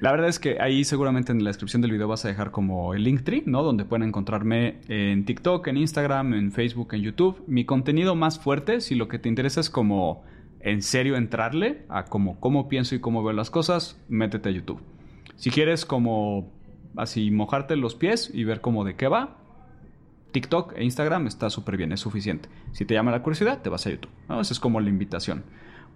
La verdad es que ahí seguramente en la descripción del video vas a dejar como el link tree, ¿no? Donde pueden encontrarme en TikTok, en Instagram, en Facebook, en YouTube. Mi contenido más fuerte, si lo que te interesa es como en serio entrarle a como cómo pienso y cómo veo las cosas, métete a YouTube. Si quieres como así mojarte los pies y ver cómo de qué va, TikTok e Instagram está súper bien, es suficiente. Si te llama la curiosidad, te vas a YouTube. Esa es como la invitación.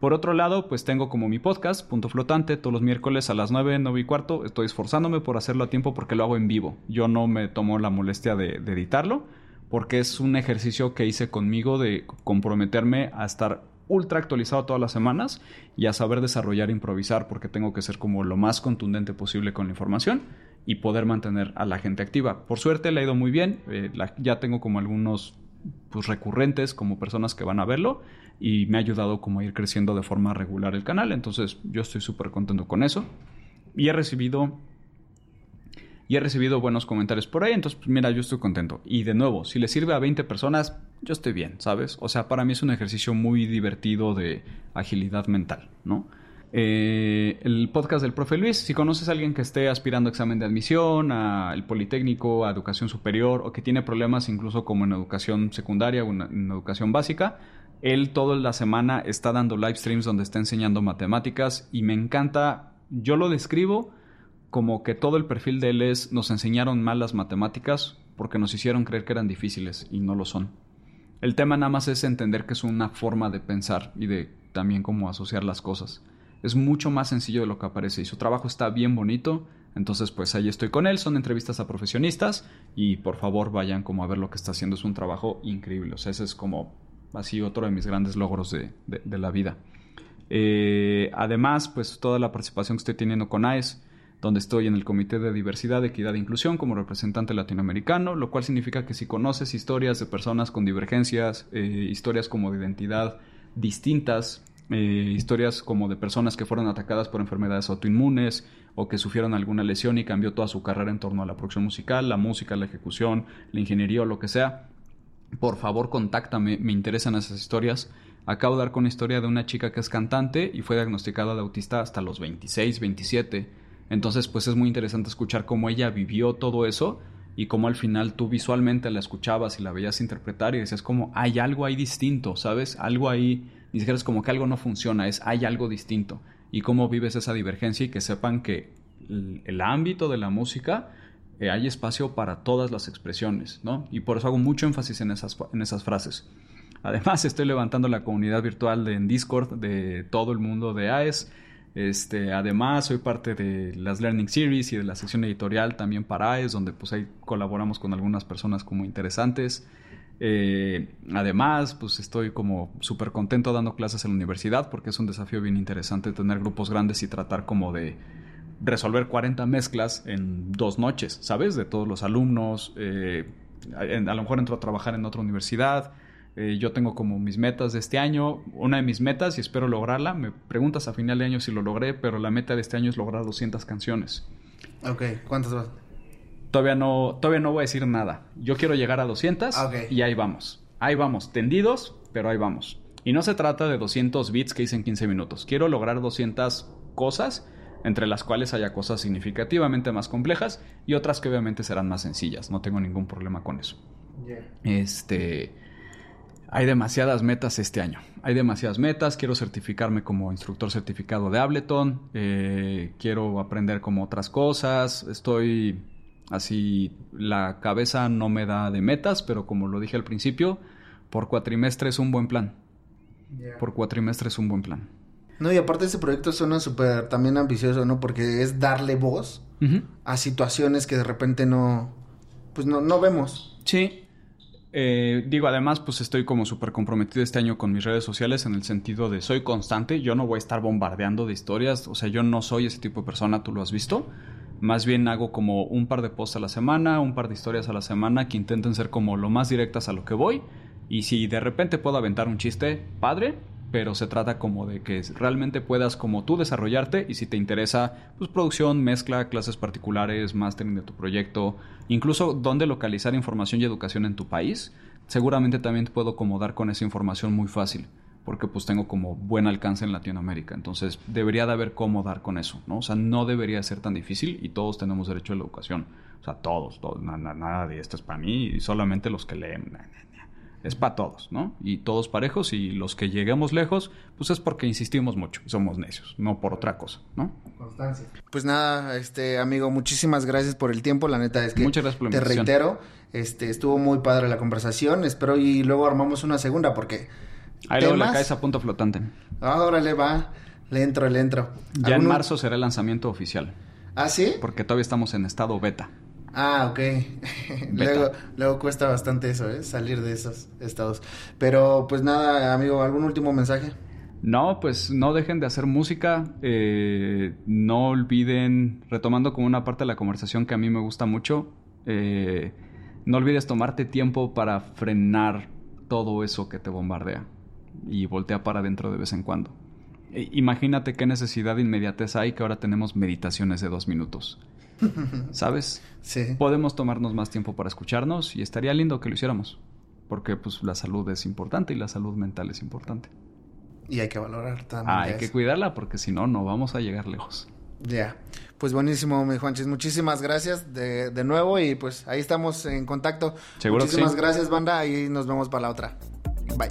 Por otro lado, pues tengo como mi podcast, Punto Flotante, todos los miércoles a las 9, 9 y cuarto. Estoy esforzándome por hacerlo a tiempo porque lo hago en vivo. Yo no me tomo la molestia de, de editarlo porque es un ejercicio que hice conmigo de comprometerme a estar ultra actualizado todas las semanas y a saber desarrollar e improvisar porque tengo que ser como lo más contundente posible con la información y poder mantener a la gente activa. Por suerte le ha ido muy bien, eh, ya tengo como algunos pues, recurrentes como personas que van a verlo y me ha ayudado como a ir creciendo de forma regular el canal, entonces yo estoy súper contento con eso y he recibido y he recibido buenos comentarios por ahí, entonces pues, mira, yo estoy contento. Y de nuevo, si le sirve a 20 personas, yo estoy bien, ¿sabes? O sea, para mí es un ejercicio muy divertido de agilidad mental, ¿no? Eh, el podcast del profe Luis. Si conoces a alguien que esté aspirando a examen de admisión, al Politécnico, a educación superior o que tiene problemas incluso como en educación secundaria o en, educación básica, él toda la semana está dando live streams donde está enseñando matemáticas y me encanta. Yo lo describo como que todo el perfil de él es nos enseñaron mal las matemáticas porque nos hicieron creer que eran difíciles y no lo son. El tema nada más es entender que es una forma de pensar y de también cómo asociar las cosas es mucho más sencillo de lo que aparece y su trabajo está bien bonito. Entonces, pues ahí estoy con él. Son entrevistas a profesionistas y por favor vayan como a ver lo que está haciendo. Es un trabajo increíble. O sea, ese es como así otro de mis grandes logros de, la vida. Eh, además, pues toda la participación que estoy teniendo con AES, donde estoy en el Comité de Diversidad, Equidad e Inclusión como representante latinoamericano, lo cual significa que si conoces historias de personas con divergencias, eh, historias como de identidad distintas, eh, historias como de personas que fueron atacadas por enfermedades autoinmunes o que sufrieron alguna lesión y cambió toda su carrera en torno a la producción musical, la música, la ejecución, la ingeniería o lo que sea. Por favor, contáctame, me interesan esas historias. Acabo de dar con la historia de una chica que es cantante y fue diagnosticada de autista hasta los 26, 27. Entonces, pues es muy interesante escuchar cómo ella vivió todo eso y cómo al final tú visualmente la escuchabas y la veías interpretar y decías como hay algo ahí distinto, ¿sabes? Algo ahí ni siquiera es como que algo no funciona, es hay algo distinto. Y cómo vives esa divergencia y que sepan que el, ámbito de la música eh, hay espacio para todas las expresiones, ¿no? Y por eso hago mucho énfasis en esas, en esas frases. Además, estoy levantando la comunidad virtual en Discord de todo el mundo de AES. Este, además, soy parte de las Learning Series y de la sección editorial también para AES, donde pues ahí colaboramos con algunas personas como interesantes. Eh, además, pues estoy como súper contento dando clases en la universidad porque es un desafío bien interesante tener grupos grandes y tratar como de resolver 40 mezclas en dos noches, ¿sabes? De todos los alumnos. Eh, a lo mejor entro a trabajar en otra universidad. Eh, yo tengo como mis metas de este año. Una de mis metas, y espero lograrla, me preguntas a final de año si lo logré, pero la meta de este año es lograr 200 canciones. Ok, ¿cuántas? Todavía no, todavía no voy a decir nada. Yo quiero llegar a 200 y ahí vamos. Ahí vamos, tendidos, pero ahí vamos. Y no se trata de 200 bits que hice en 15 minutos. Quiero lograr 200 cosas, entre las cuales haya cosas significativamente más complejas y otras que obviamente serán más sencillas. No tengo ningún problema con eso. Este. Hay demasiadas metas este año. Hay demasiadas metas. Quiero certificarme como instructor certificado de Ableton. Eh, quiero aprender como otras cosas. Estoy así. La cabeza no me da de metas, pero como lo dije al principio, por cuatrimestre es un buen plan. Por cuatrimestre es un buen plan. No, y aparte ese proyecto suena súper también ambicioso, ¿no? Porque es darle voz a situaciones que de repente no, pues no, no vemos. Sí. Eh, digo, además, pues estoy como súper comprometido este año con mis redes sociales en el sentido de soy constante, yo no voy a estar bombardeando de historias, o sea, yo no soy ese tipo de persona, tú lo has visto. Más bien hago como un par de posts a la semana, un par de historias a la semana que intenten ser como lo más directas a lo que voy. Y si de repente puedo aventar un chiste, padre, pero se trata como de que realmente puedas como tú desarrollarte y si te interesa pues producción, mezcla, clases particulares, mastering de tu proyecto, incluso dónde localizar información y educación en tu país, seguramente también te puedo como dar con esa información muy fácil porque pues tengo como buen alcance en Latinoamérica. Entonces debería de haber cómo dar con eso, ¿no? O sea, no debería ser tan difícil y todos tenemos derecho a la educación. O sea, todos, todos nada, nada de esto es para mí y solamente los que leen es para todos, ¿no? Y todos parejos y los que lleguemos lejos, pues es porque insistimos mucho, somos necios, no por otra cosa, ¿no? Constancia. Pues nada, este amigo, muchísimas gracias por el tiempo, la neta es que Muchas gracias por la te reitero, este estuvo muy padre la conversación, espero y luego armamos una segunda porque Ahí luego la caes a punto flotante. Ah, órale, va, le entro, le entro. Ya en marzo será el lanzamiento oficial. ¿Ah, sí? Porque todavía estamos en estado beta. Ah, ok. luego, luego cuesta bastante eso, ¿eh? Salir de esos estados. Pero pues nada, amigo, ¿algún último mensaje? No, pues no dejen de hacer música. Eh, no olviden, retomando como una parte de la conversación que a mí me gusta mucho, eh, no olvides tomarte tiempo para frenar todo eso que te bombardea y voltea para adentro de vez en cuando. E, imagínate qué necesidad de inmediatez hay que ahora tenemos meditaciones de dos minutos. ¿Sabes? Sí. Podemos tomarnos más tiempo para escucharnos y estaría lindo que lo hiciéramos. Porque pues la salud es importante y la salud mental es importante. Y hay que valorar también. Ah, hay que cuidarla porque si no, no vamos a llegar lejos. Ya. Pues buenísimo, mi Juanchis. Muchísimas gracias de, de, nuevo y pues ahí estamos en contacto. Seguro Muchísimas sí. gracias, banda. Y nos vemos para la otra. Bye.